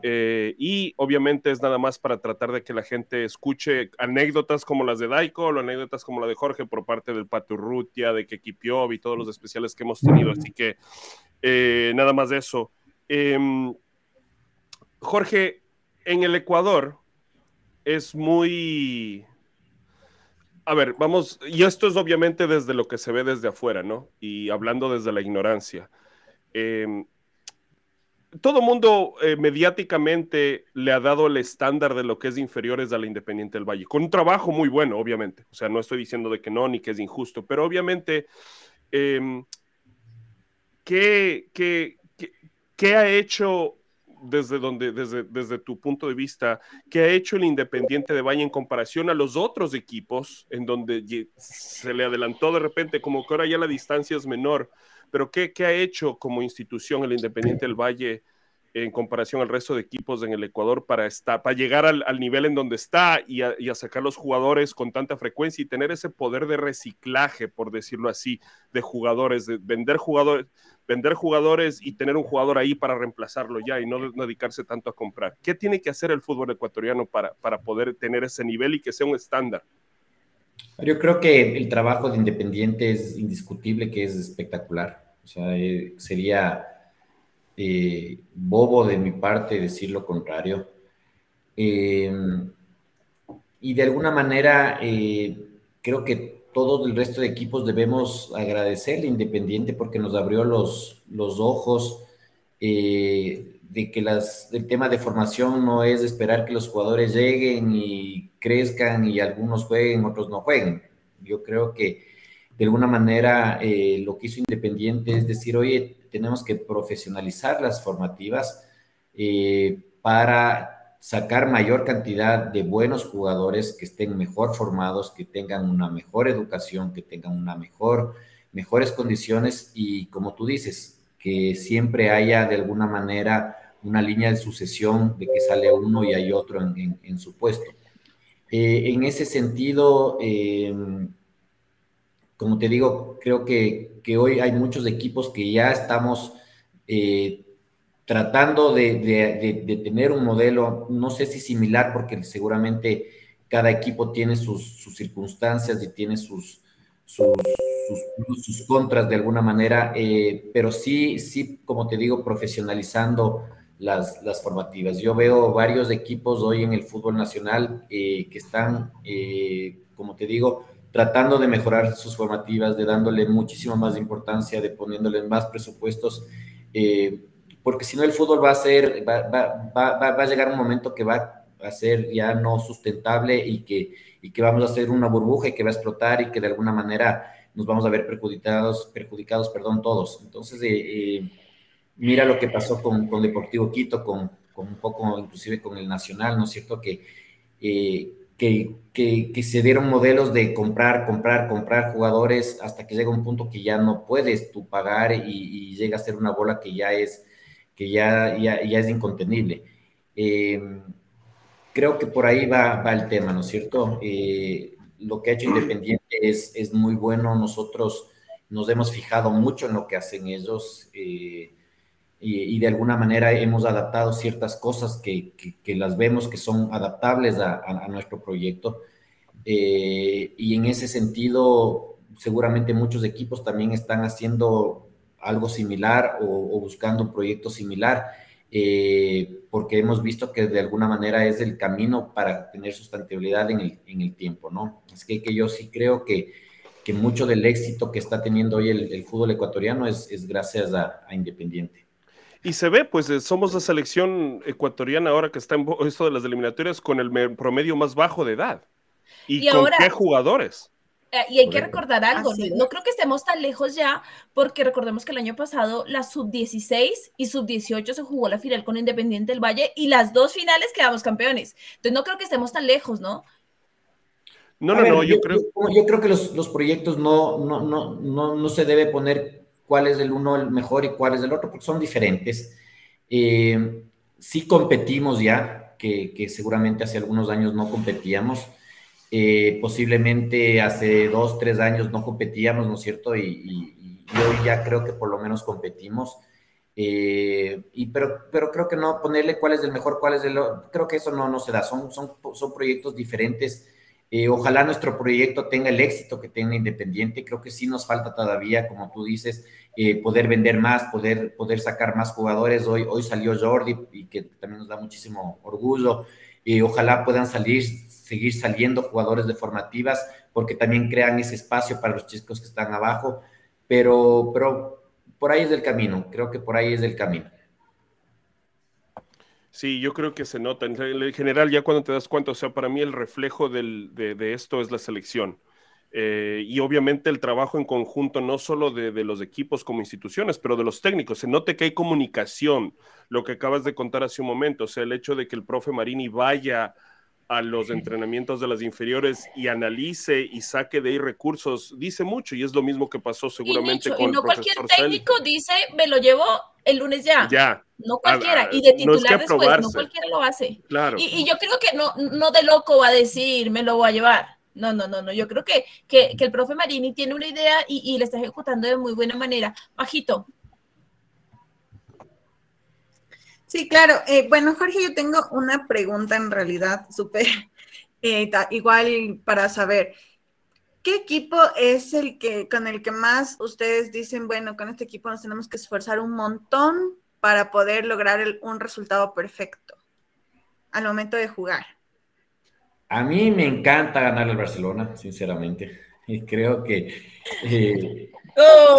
eh, y obviamente es nada más para tratar de que la gente escuche anécdotas como las de Daiko o anécdotas como la de Jorge por parte del Paturrutia, de Kekipiov y todos los especiales que hemos tenido. Así que eh, nada más de eso. Em, Jorge, en el Ecuador es muy... A ver, vamos, y esto es obviamente desde lo que se ve desde afuera, ¿no? Y hablando desde la ignorancia. Em, todo mundo eh, mediáticamente le ha dado el estándar de lo que es inferiores a la Independiente del Valle, con un trabajo muy bueno, obviamente. O sea, no estoy diciendo de que no, ni que es injusto, pero obviamente em, ¿qué, qué, ha hecho desde, donde, desde, desde tu punto de vista, qué ha hecho el Independiente de Valle en comparación a los otros equipos en donde se le adelantó de repente, como que ahora ya la distancia es menor, pero qué, qué ha hecho como institución el Independiente del Valle en comparación al resto de equipos en el Ecuador para, estar, para llegar al, nivel en donde está y a, sacar los jugadores con tanta frecuencia y tener ese poder de reciclaje, por decirlo así, de jugadores, de vender jugadores, vender jugadores y tener un jugador ahí para reemplazarlo ya y no, dedicarse tanto a comprar. ¿Qué tiene que hacer el fútbol ecuatoriano para, para poder tener ese nivel y que sea un estándar?
Yo creo que el trabajo de Independiente es indiscutible, que es espectacular. O sea, eh, sería eh, bobo de mi parte decir lo contrario. Eh, y de alguna manera creo que todo el resto de equipos debemos agradecerle Independiente porque nos abrió los, los ojos de que las, el tema de formación no es esperar que los jugadores lleguen y crezcan y algunos jueguen, otros no jueguen. Yo creo que de alguna manera eh, lo que hizo Independiente es decir, oye, tenemos que profesionalizar las formativas eh, para sacar mayor cantidad de buenos jugadores que estén mejor formados, que tengan una mejor educación, que tengan una mejor, mejores condiciones y como tú dices, que siempre haya de alguna manera una línea de sucesión de que sale uno y hay otro en, su puesto. Eh, en ese sentido, eh, como te digo, creo que, hoy hay muchos equipos que ya estamos eh, tratando de, tener un modelo, no sé si similar, porque seguramente cada equipo tiene sus, circunstancias y tiene sus, sus, sus, contras de alguna manera, pero sí, sí, como te digo, profesionalizando las, las, formativas. Yo veo varios equipos hoy en el fútbol nacional eh, que están, eh, como te digo, tratando de mejorar sus formativas, de dándole muchísima más importancia, de poniéndole más presupuestos, eh, porque si no el fútbol va a ser, va, va, va, va, a llegar un momento que va a ser ya no sustentable y que, y que vamos a hacer una burbuja y que va a explotar y que de alguna manera nos vamos a ver perjudicados, perjudicados perdón, todos. Entonces, eh, Mira lo que pasó con, con Deportivo Quito, con, con, un poco inclusive con el Nacional, ¿no es cierto? Que, eh, que, que, se dieron modelos de comprar, comprar, comprar jugadores hasta que llega un punto que ya no puedes tú pagar y, llega a ser una bola que ya es, que ya, ya, ya es incontenible. Em, creo que por ahí va, va el tema, ¿no es cierto? Eh, lo que ha hecho Independiente es, es, muy bueno. Nosotros nos hemos fijado mucho en lo que hacen ellos. Eh, y, de alguna manera hemos adaptado ciertas cosas que, que, las vemos que son adaptables a, a, nuestro proyecto. Eh, y en ese sentido, seguramente muchos equipos también están haciendo algo similar o, buscando un proyecto similar, eh, porque hemos visto que de alguna manera es el camino para tener sustentabilidad en el, en el tiempo, ¿no? Es que, que yo sí creo que, que mucho del éxito que está teniendo hoy el, el fútbol ecuatoriano es, es gracias a, a Independiente.
Y se ve, pues eh, somos la selección ecuatoriana ahora que está en esto de las eliminatorias con el promedio más bajo de edad. ¿Y, con qué jugadores?
Eh, y hay que recordar algo, no creo que estemos tan lejos ya, porque recordemos que el año pasado la sub-16 y sub-18 se jugó la final con Independiente del Valle y las dos finales quedamos campeones. Entonces no creo que estemos tan lejos, ¿no?
No, no, no, yo, creo.
Yo, creo que los, los proyectos no, no, no, no, no se debe poner cuál es el uno el mejor y cuál es el otro, porque son diferentes. Eh, sí competimos ya, que, seguramente hace algunos años no competíamos. Eh, posiblemente hace dos, tres años no competíamos, ¿no es cierto? Y, hoy ya creo que por lo menos competimos. Eh, y pero, pero creo que no ponerle cuál es el mejor, cuál es el creo que eso no, no se da, son, son, son proyectos diferentes eh, ojalá nuestro proyecto tenga el éxito que tenga Independiente. Creo que sí nos falta todavía, como tú dices, eh, poder vender más, poder, poder sacar más jugadores. Hoy, hoy salió Jordi y que también nos da muchísimo orgullo. Eh, ojalá puedan salir, seguir saliendo jugadores de formativas porque también crean ese espacio para los chicos que están abajo. Pero, pero por ahí es el camino. Creo que por ahí es el camino.
Sí, yo creo que se nota. En general, ya cuando te das cuenta, o sea, para mí el reflejo de, esto es la selección. Eh, y obviamente el trabajo en conjunto, no solo de, los equipos como instituciones, pero de los técnicos. Se nota que hay comunicación, lo que acabas de contar hace un momento, o sea, el hecho de que el profe Marini vaya a los entrenamientos de las inferiores y analice y saque de ahí recursos, dice mucho y es lo mismo que pasó seguramente con
y no cualquier técnico dice, me lo llevo el lunes ya.
Ya.
No cualquiera. y de titular después, no cualquiera lo hace.
Claro.
Y, yo creo que no, no de loco va a decir, me lo voy a llevar. No, no, no, no. Yo creo que, que, el profe Marini tiene una idea y, y la está ejecutando de muy buena manera. Bajito.
Sí, claro. Eh, bueno, Jorge, yo tengo una pregunta en realidad súper eh, igual para saber. ¿Qué equipo es el que con el que más ustedes dicen, bueno, con este equipo nos tenemos que esforzar un montón para poder lograr un resultado perfecto al momento de jugar?
A mí me encanta ganar el Barcelona, sinceramente. Y creo que...
Eh,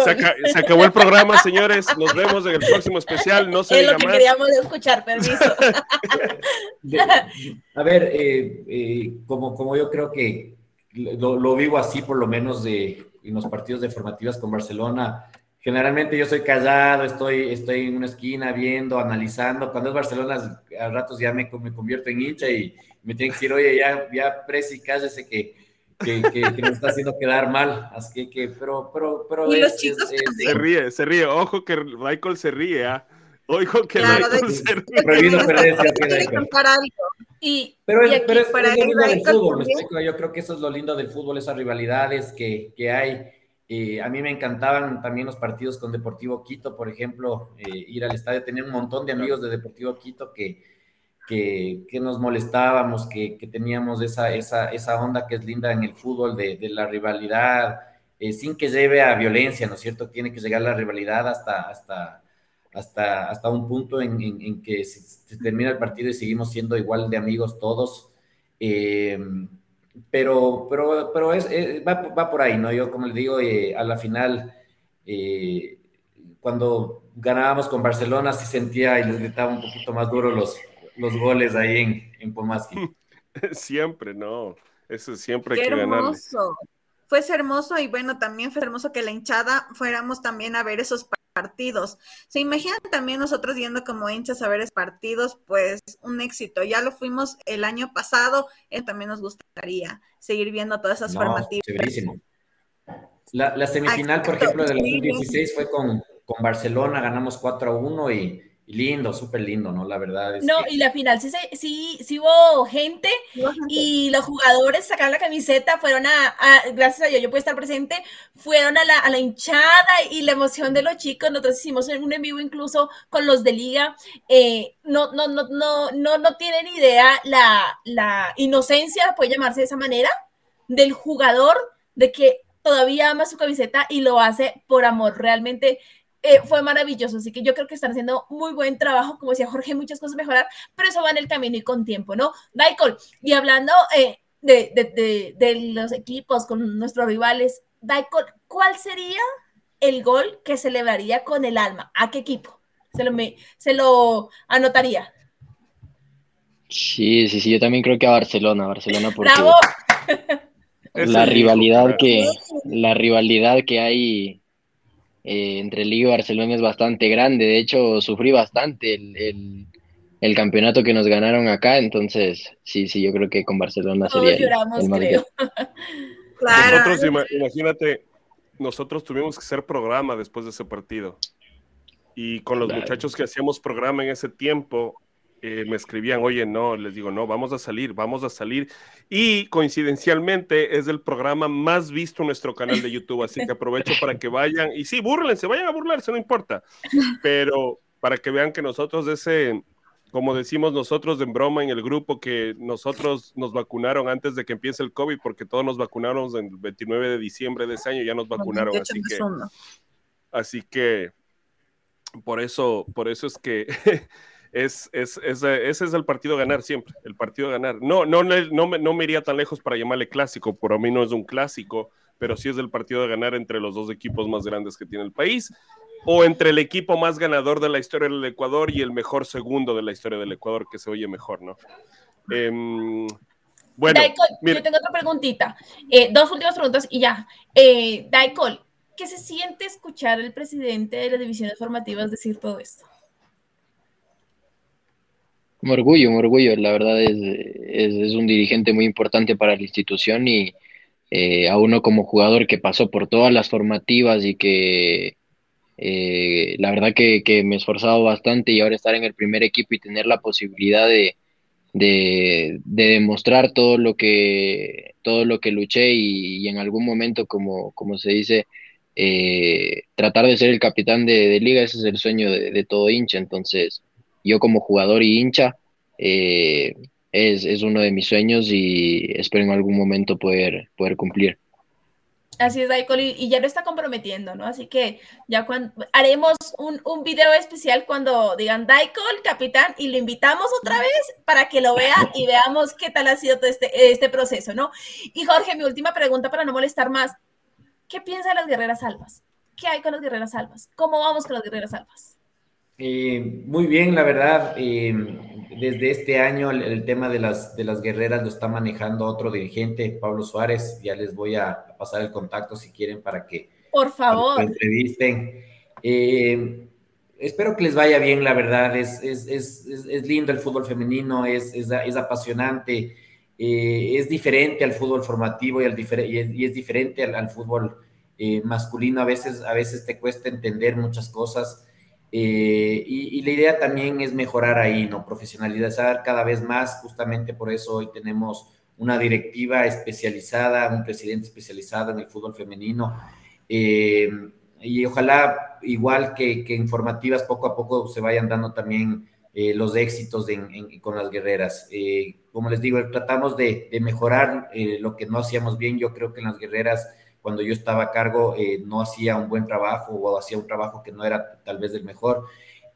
se, acabó el programa, señores. Nos vemos en el próximo especial. No sé.
Es lo que queríamos escuchar, permiso.
a ver, eh, eh, como, como yo creo que lo, vivo así, por lo menos de, en los partidos de formativas con Barcelona. Generalmente yo soy callado, estoy, estoy en una esquina viendo, analizando. Cuando es Barcelona, a ratos ya me, me convierto en hincha y me tienen que decir, oye, ya, ya presi, cállese que, que, que, que, nos está haciendo quedar mal. Así que, pero, pero, pero.
Y los chicos
se ríe, se ríe. Ojo que Michael se ríe, ¿ah? Ojo que Michael se
ríe. Y, pero es, pero es, lo lindo del fútbol, Yo creo que eso es lo lindo del fútbol, esas rivalidades que, que hay. Eh, a mí me encantaban también los partidos con Deportivo Quito, por ejemplo, eh, ir al estadio, tener un montón de amigos de Deportivo Quito que, que, que nos molestábamos, que, que teníamos esa, esa, esa, onda que es linda en el fútbol de, de la rivalidad, eh, sin que lleve a violencia, ¿no es cierto? Tiene que llegar la rivalidad hasta, hasta, hasta, hasta un punto en, que se, termina el partido y seguimos siendo igual de amigos todos. Eh, pero pero, pero es, eh, va, va, por ahí, ¿no? Yo, como le digo, eh, a la final, cuando ganábamos con Barcelona, sí sentía y les gritaba un poquito más duro los, los goles ahí en, en Pomaski.
Siempre, ¿no? Eso siempre hay que ganar.
Fue hermoso y bueno, también fue hermoso que la hinchada fuéramos también a ver esos partidos. ¿Se imaginan también nosotros yendo como hinchas a ver esos partidos? Pues un éxito. Ya lo fuimos el año pasado, eh, también nos gustaría seguir viendo todas esas formativas.
La, la, semifinal, por ejemplo, del 2016 fue con, con Barcelona, ganamos 4 a 1 y lindo, súper lindo, ¿no? La verdad es
No, y la final sí, sí, sí hubo gente y los jugadores sacaron la camiseta, fueron a, gracias a Dios, yo pude estar presente, fueron a la, a la, hinchada y la emoción de los chicos, nosotros hicimos un en vivo incluso con los de liga, eh, no, no, no, no, no, no tienen idea la, la inocencia, puede llamarse de esa manera, del jugador, de que todavía ama su camiseta y lo hace por amor, realmente eh, fue maravilloso. Así que yo creo que están haciendo muy buen trabajo. Como decía Jorge, muchas cosas mejorar, pero eso va en el camino y con tiempo, ¿no? Daikol, y hablando eh, de, de, de, los equipos con nuestros rivales, Daikol, ¿cuál sería el gol que celebraría con el alma? ¿A qué equipo? Se lo, me, se lo anotaría.
Sí, sí, sí, yo también creo que a Barcelona, Barcelona porque la rivalidad que la rivalidad que hay eh, entre Liga y Barcelona es bastante grande. De hecho, sufrí bastante el, el, campeonato que nos ganaron acá. Entonces, sí, sí, yo creo que con Barcelona sería
el, más
Nosotros, imagínate, nosotros tuvimos que hacer programa después de ese partido. Y con los muchachos que hacíamos programa en ese tiempo, eh, me escribían, oye, no, les digo, no, vamos a salir, vamos a salir. Y coincidencialmente es el programa más visto en nuestro canal de YouTube, así que aprovecho para que vayan, y sí, búrlense, vayan a burlarse, no importa, pero para que vean que nosotros ese, como decimos nosotros en broma en el grupo, que nosotros nos vacunaron antes de que empiece el COVID, porque todos nos vacunaron el 29 de diciembre de ese año, ya nos vacunaron, así que... Así que por eso, por eso es que es, es, es, ese es el partido a ganar siempre, el partido a ganar. No, no, no, me, no me iría tan lejos para llamarle clásico, por mí no es un clásico, pero sí es el partido a ganar entre los dos equipos más grandes que tiene el país, o entre el equipo más ganador de la historia del Ecuador y el mejor segundo de la historia del Ecuador, que se oye mejor, ¿no? Eh, bueno,
yo tengo otra preguntita. Eh, dos últimas preguntas y ya. Eh, Daikol, ¿qué se siente escuchar al presidente de las divisiones formativas decir todo esto?
Un orgullo, un orgullo. La verdad es, es, un dirigente muy importante para la institución y eh, a uno como jugador que pasó por todas las formativas y que Eh, la verdad que, me he esforzado bastante y ahora estar en el primer equipo y tener la posibilidad de, demostrar todo lo que todo lo que luché y, en algún momento como, como se dice eh, tratar de ser el capitán de, liga ese es el sueño de, todo hincha entonces yo como jugador y hincha eh, es, es, uno de mis sueños y espero en algún momento poder, poder cumplir.
Así es, Daikol, y, ya lo está comprometiendo, ¿no? Así que ya cuando haremos un, un video especial cuando digan Daikol, capitán, y lo invitamos otra vez para que lo vea y veamos qué tal ha sido todo este, este proceso, ¿no? Y Jorge, mi última pregunta para no molestar más. ¿Qué piensa de las guerreras albas? ¿Qué hay con las guerreras albas? ¿Cómo vamos con las guerreras albas?
Eh, muy bien, la verdad, eh, desde este año el, tema de las, de las guerreras lo está manejando otro dirigente, Pablo Suárez. Ya les voy a, pasar el contacto si quieren para que,
Por favor.
entrevisten. Eh, espero que les vaya bien, la verdad. Es, es, es, es lindo el fútbol femenino, es, apasionante, es diferente al fútbol formativo y, al y, es, diferente al, al fútbol masculino. A veces, a veces te cuesta entender muchas cosas. Eh, y, la idea también es mejorar ahí, ¿no? Profesionalizar cada vez más, justamente por eso hoy tenemos una directiva especializada, un presidente especializado en el fútbol femenino. Eh, y ojalá, igual que, informativas, poco a poco se vayan dando también eh, los éxitos con las guerreras. como les digo, tratamos de, de mejorar lo que no hacíamos bien. Yo creo que en las guerreras cuando yo estaba a cargo eh, no hacía un buen trabajo o hacía un trabajo que no era tal vez el mejor.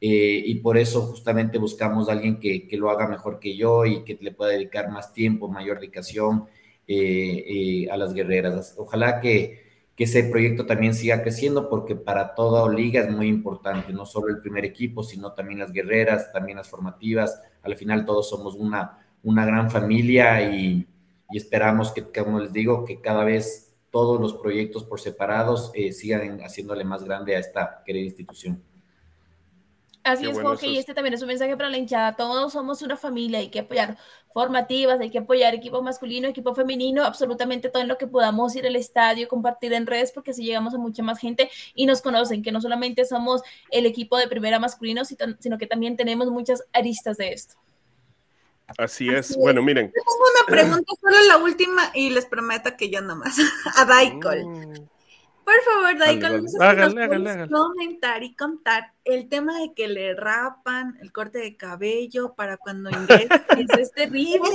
Eh, y por eso justamente buscamos a alguien que, que, lo haga mejor que yo y que le pueda dedicar más tiempo, mayor dedicación eh, a las guerreras. Ojalá que, que, ese proyecto también siga creciendo porque para toda liga es muy importante, no solo el primer equipo, sino también las guerreras, también las formativas. Al final todos somos una, una gran familia y, y esperamos que, como les digo, que cada vez todos los proyectos por separados eh, sigan haciéndole más grande a esta querida institución.
Así es, Jorge, y este también es un mensaje para la hinchada. Todos somos una familia, hay que apoyar formativas, hay que apoyar equipo masculino, equipo femenino, absolutamente todo en lo que podamos ir al estadio, compartir en redes, porque así llegamos a mucha más gente y nos conocen, que no solamente somos el equipo de primera masculino, sino que también tenemos muchas aristas de esto.
Así es. bueno, miren.
Tengo una pregunta, solo la última, y les prometo que yo nomás. A Daikol. Mm. Por favor, Daikol, comentar y contar el tema de que le rapan el corte de cabello para cuando ingresa.
eso es terrible.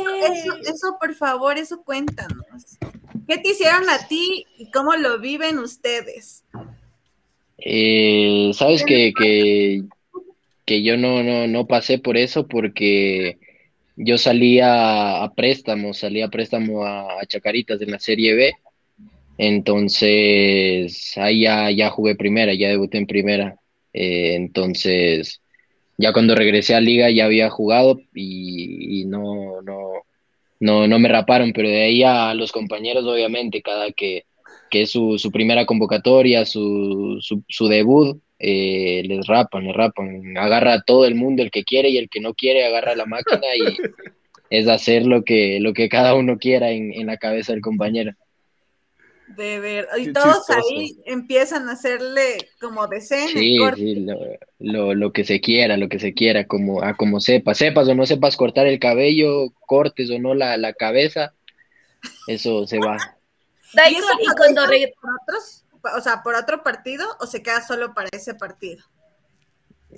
Eso, por favor, eso cuéntanos. ¿Qué te hicieron a ti y cómo lo viven ustedes?
Eh, Sabes que, que, que, yo no, no, no pasé por eso porque yo salía a préstamo, salía a préstamo a, Chacaritas en la Serie B. Entonces, ahí ya, jugué primera, ya debuté en primera. Eh, entonces, ya cuando regresé a Liga ya había jugado y, no, no, no, no, me raparon, pero de ahí a los compañeros, obviamente, cada que, que es su, su primera convocatoria, su, su, su debut, eh, les rapan, les rapan. Agarra a todo el mundo, el que quiere y el que no quiere, agarra la máquina y es hacer lo que, lo que cada uno quiera en, la cabeza del compañero.
De ver, y todos ahí empiezan a hacerle como de
Sí, sí lo, lo, que se quiera, lo que se quiera, como, a como sepas, sepas o no sepas cortar el cabello, cortes o no la, la cabeza, eso se va.
¿Y, cuando otros? O sea, por otro partido o se queda solo para ese partido?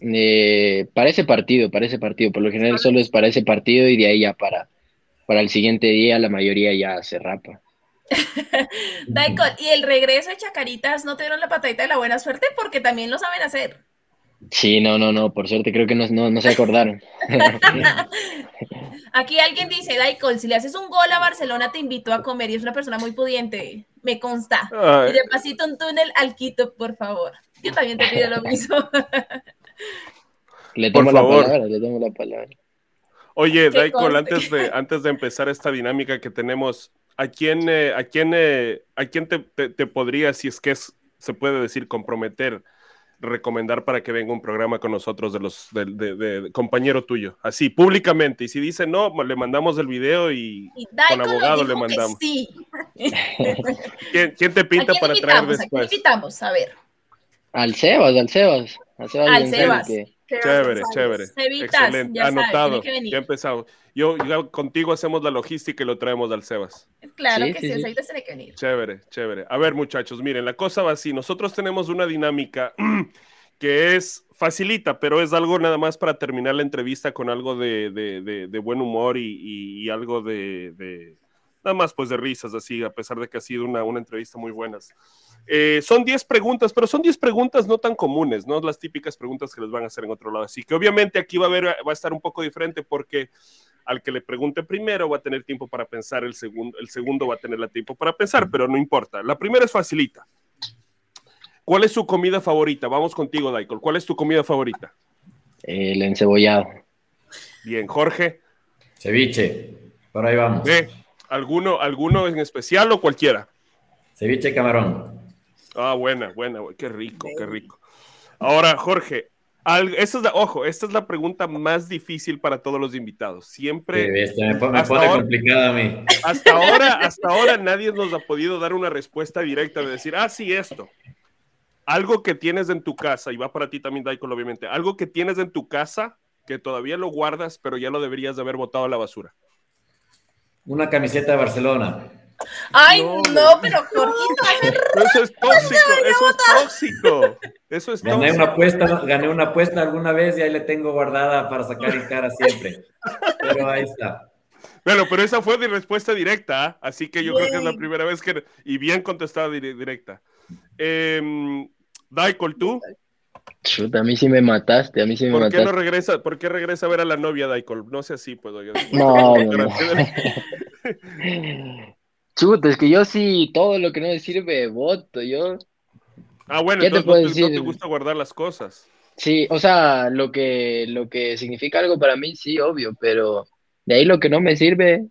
Eh, para ese partido, para ese partido. Por lo general solo es para ese partido y de ahí ya para, para el siguiente día la mayoría ya se rapa.
Daikon, ¿y el regreso de Chacaritas no te dieron la patadita de la buena suerte? Porque también lo saben hacer.
Sí, no, no, no, por suerte creo que no, no, se acordaron.
Aquí alguien dice, Daikon, si le haces un gol a Barcelona te invito a comer y es una persona muy pudiente, me consta. Y de pasito un túnel al Quito, por favor. Yo también te pido lo mismo.
le tomo la palabra, le tomo la palabra.
Oye, Daikon, antes de, antes de empezar esta dinámica que tenemos, ¿a quién, eh, a quién, eh, a quién te, te, podría, si es que es, se puede decir, comprometer? recomendar para que venga un programa con nosotros de los de, compañero tuyo, así públicamente. Y si dice no, le mandamos el video y, con abogado le mandamos.
Sí.
¿Quién, te pinta para traer después?
invitamos? A ver.
Al Sebas, al Sebas. Al Sebas.
Al
González,
Sebas.
que-
Chévere, chévere.
Cevitas,
Excelente.
ya
Anotado.
tiene que venir.
Ya empezamos. Yo, yo contigo hacemos la logística y lo traemos al Sebas.
Claro
Sí,
que
sí,
sí, ahorita tiene que venir.
Chévere, chévere. A ver, muchachos, miren, la cosa va así. Nosotros tenemos una dinámica que es facilita, pero es algo nada más para terminar la entrevista con algo de, de- de- de buen humor y, y- y algo de, de- nada más pues de risas, así, a pesar de que ha sido una, una entrevista muy buena. Eh, son 10 preguntas, pero son 10 preguntas no tan comunes, no las típicas preguntas que les van a hacer en otro lado. Así que obviamente aquí va a, haber, va a estar un poco diferente porque al que le pregunte primero va a tener tiempo para pensar, el segundo, el segundo va a tener el tiempo para pensar, pero no importa. La primera es facilita. ¿Cuál es su comida favorita? Vamos contigo, Daikol. ¿Cuál es tu comida favorita?
El encebollado.
Bien, Jorge.
Ceviche. Por ahí vamos.
¿Ve? ¿Alguno, ¿Alguno en especial o cualquiera?
Ceviche camarón.
Ah, buena, buena, bu- qué rico, qué rico. Ahora, Jorge, al- esta es la- ojo, esta es la pregunta más difícil para todos los invitados. Siempre,
me, pone- me
Hasta
pone
ahora-
complicada a mí.
hasta ahora, hasta ahora nadie nos ha podido dar una respuesta directa de decir, ah, sí, esto. Algo que tienes en tu casa, y va para ti también, Daikol, obviamente, algo que tienes en tu casa que todavía lo guardas, pero ya lo deberías de haber botado a la basura.
Una camiseta de Barcelona.
Ay,
No,
no, pero Jorgito,
Pero eso es tóxico, eso es tóxico. Eso es
Gané
tóxico.
una apuesta, gané una apuesta alguna vez y ahí le tengo guardada para sacar en cara siempre. Pero ahí está.
Bueno, pero esa fue mi respuesta directa, ¿ah? así que yo creo que es la primera vez que... Y bien contestada dire- directa. Eh, Daikol, ¿tú?
Chuta, a mí sí me mataste, a mí sí me
¿Por qué no regresa, por qué regresa a ver a la novia, Daikol? No sé así, pues. oiga.
No, no, no. Chuta, es que yo sí, todo lo que no me sirve, voto. Yo,
Ah, bueno,
¿Qué te
entonces no
puedo
te, no te
decir?
gusta guardar las cosas.
sí, o sea, lo que, lo que significa algo para mí, sí, obvio, pero de ahí lo que no me sirve,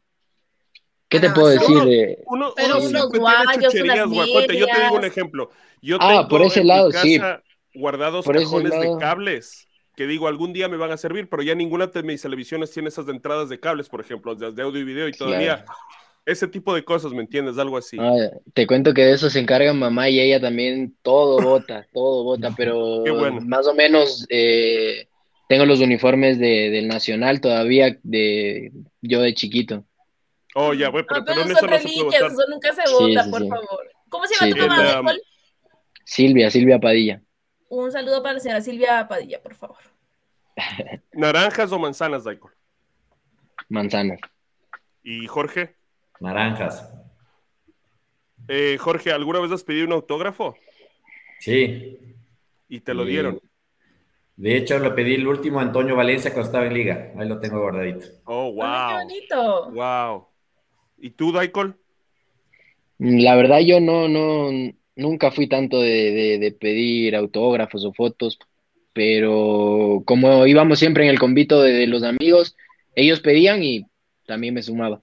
¿qué te
Ah,
puedo decir? Eh,
Uno,
Pero
uno
unos guayos, unas
Yo te digo un ejemplo. Yo
Ah,
tengo
por ese lado, sí.
Guardados
Por
cajones de cables que digo, algún día me van a servir, pero ya ninguna de mis televisiones tiene esas de entradas de cables, por ejemplo, de, de audio y video, y todavía ese tipo de cosas, ¿me entiendes? Algo así.
ah, te cuento que de eso se encarga mamá y ella también todo bota, todo bota, pero
bueno.
más o menos eh, tengo los uniformes de, del Nacional todavía de yo de chiquito.
Oh, ya, güey, pero,
Ah,
pero
pero
en
son
eso no se puede
reliquias, eso nunca se
Sí,
vota,
sí,
por
sí.
favor. ¿Cómo se llama
Sí,
tu mamá,
um?
Silvia, Silvia Padilla.
Un saludo para la señora Silvia Padilla, por favor.
¿Naranjas o manzanas, Daikol?
Manzanas.
Y Jorge,
Naranjas.
eh, Jorge, ¿alguna vez has pedido un autógrafo?
Sí.
Y te lo
Y-
dieron.
De hecho, lo pedí el último Antonio Valencia cuando estaba en Liga. Ahí lo tengo guardadito.
Oh,
Ay,
wow.
qué bonito.
Wow. ¿Y tú, Daikol?
La verdad yo no, no, nunca fui tanto de, de- de pedir autógrafos o fotos, pero como íbamos siempre en el convito de, de los amigos, ellos pedían y también me sumaba.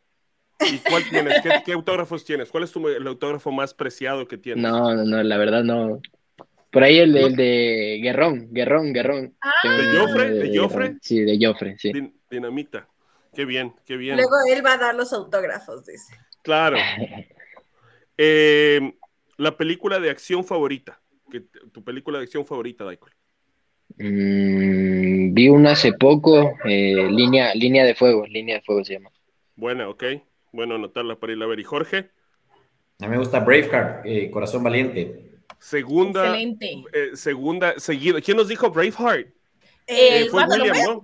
¿Y cuál tienes? ¿Qué, qué autógrafos tienes? ¿Cuál es tu, el autógrafo más preciado que tienes?
No, no, no, la verdad no. Por ahí el de, el de Guerrón, Guerrón, Guerrón.
Ah,
¿De Joffre? ¿De Joffre?
Sí, de Joffre, sí.
Din- dinamita. Qué bien, qué bien.
Luego él va a dar los autógrafos, dice.
Claro. Eh, la película de acción favorita. Que, tu película de acción favorita, Daikol.
Mm, vi una hace poco, eh, línea, línea de fuego, línea de fuego se llama.
Buena, ok. Bueno, anotarla para ir a ver. ¿Y Jorge?
A mí me gusta Braveheart, eh, Corazón Valiente.
Segunda.
excelente.
eh, segunda, seguido. ¿Quién nos dijo Braveheart?
Eh,
Eh, fue William. ¿no?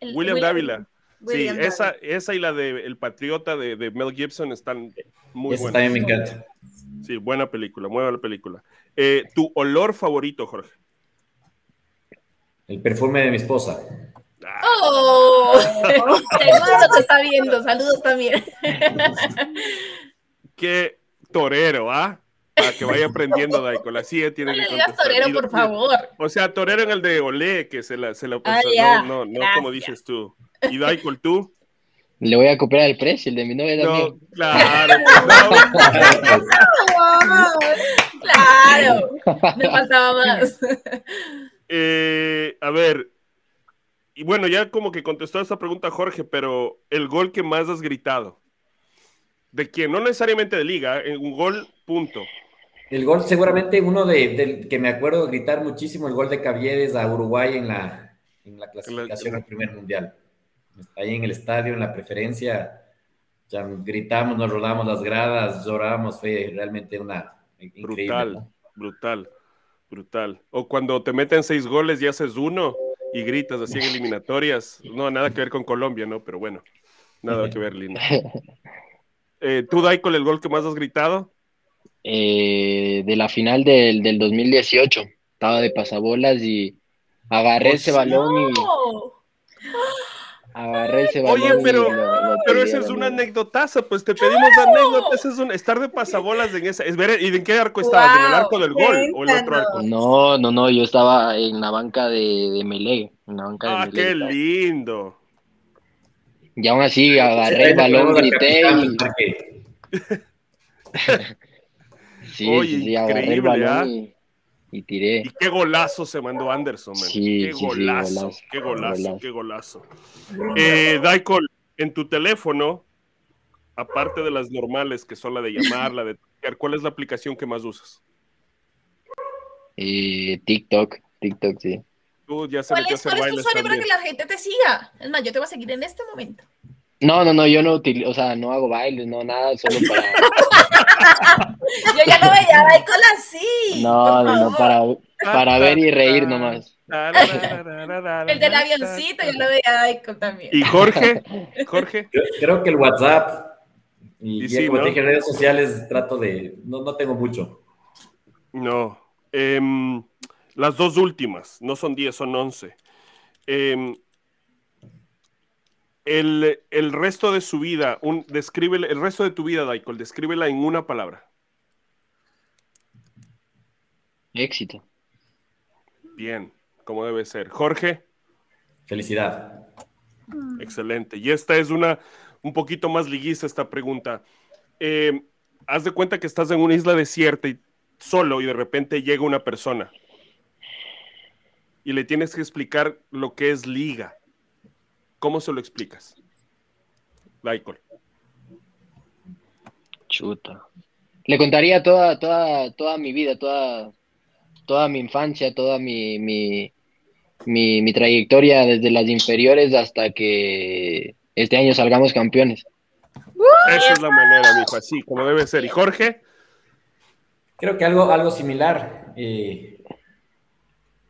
El-
William Dávila.
William
sí, esa, esa y la de El Patriota de, de Mel Gibson están muy
Esa
buenas.
también me encanta.
Sí, buena película, muy buena película. Eh, ¿Tu olor favorito, Jorge?
El perfume de mi esposa.
Oh, seguro te está viendo. Saludos también.
Qué torero, ¿ah? Para que vaya aprendiendo, Daikol. Así eh, tiene
No
que
le digas torero,
Y-
por favor.
O sea, torero en el de Olé, que se la, se la
Ah,
no,
ya.
no, no como dices tú. Y Daikol, tú.
Le voy a copiar el precio, el de mi novia
No,
también.
claro. no.
Claro. Me faltaba más.
Eh, a ver, y bueno, ya como que contestó esa pregunta Jorge, pero el gol que más has gritado. ¿De quién? No necesariamente de liga, en un gol, punto.
El gol, seguramente uno de, que me acuerdo gritar muchísimo, el gol de Caviedes a Uruguay en la, en la clasificación al primer mundial. Ahí en el estadio, en la preferencia, ya gritamos, nos rodamos las gradas, lloramos, fue realmente una
brutal, brutal, brutal. O cuando te meten seis goles y haces uno y gritas así en eliminatorias. No, nada que ver con Colombia, ¿no? Pero bueno, nada que ver, Lina. Eh, ¿Tú, Daikol, el gol que más has gritado?
Eh, de la final del, del 2018. Estaba de pasabolas y agarré ese balón y agarré ese balón.
Oye, pero, pero esa es una anécdotaza, pues te pedimos anécdotas, es un, estar de pasabolas en esa. Es ver, ¿Y en qué arco estabas? ¿En el arco del gol o el otro arco?
No, no, no, yo estaba en la banca de, de Melé. En la banca
ah, qué lindo.
Y aún así agarré el balón, grité y. sí, sí, sí, agarré el balón ¿ah? y y tiré.
Y qué golazo se mandó Anderson, man. qué, golazo, qué golazo, qué golazo, eh, Daikol, en tu teléfono, aparte de las normales que son la de llamar, la de ¿cuál es la aplicación que más usas?
Eh, TikTok, TikTok, sí.
Tú ya se ¿Cuál es, ¿cuál es tu usuario para que la gente te siga? Es más, yo te voy a seguir en este momento.
No, no, no, yo no utilizo, o sea, no hago bailes, no, nada, solo para.
yo ya lo veía Daikol así.
No, no, no, para, para ver y reír nomás.
El del avioncito, yo lo veía Daikol también.
¿Y Jorge? Jorge.
Creo, que el WhatsApp y, y como dije, redes sociales trato de. No, no tengo mucho.
No. Em, las dos últimas, no son 10, son 11. Eh, em, el, el, resto de su vida, un, describe el resto de tu vida, Daikol, descríbela en una palabra.
Éxito.
Bien, como debe ser. Jorge.
Felicidad.
Excelente. Y esta es una un poquito más liguista esta pregunta. Eh, haz de cuenta que estás en una isla desierta y solo y de repente llega una persona y le tienes que explicar lo que es liga ¿Cómo se lo explicas? Daikol.
Chuta. Le contaría toda, toda, toda mi vida, toda, toda mi infancia, toda mi, mi, mi, trayectoria desde las inferiores hasta que este año salgamos campeones.
Esa es la manera, mijo, así como debe ser. ¿Y Jorge?
Creo que algo, algo similar. Eh,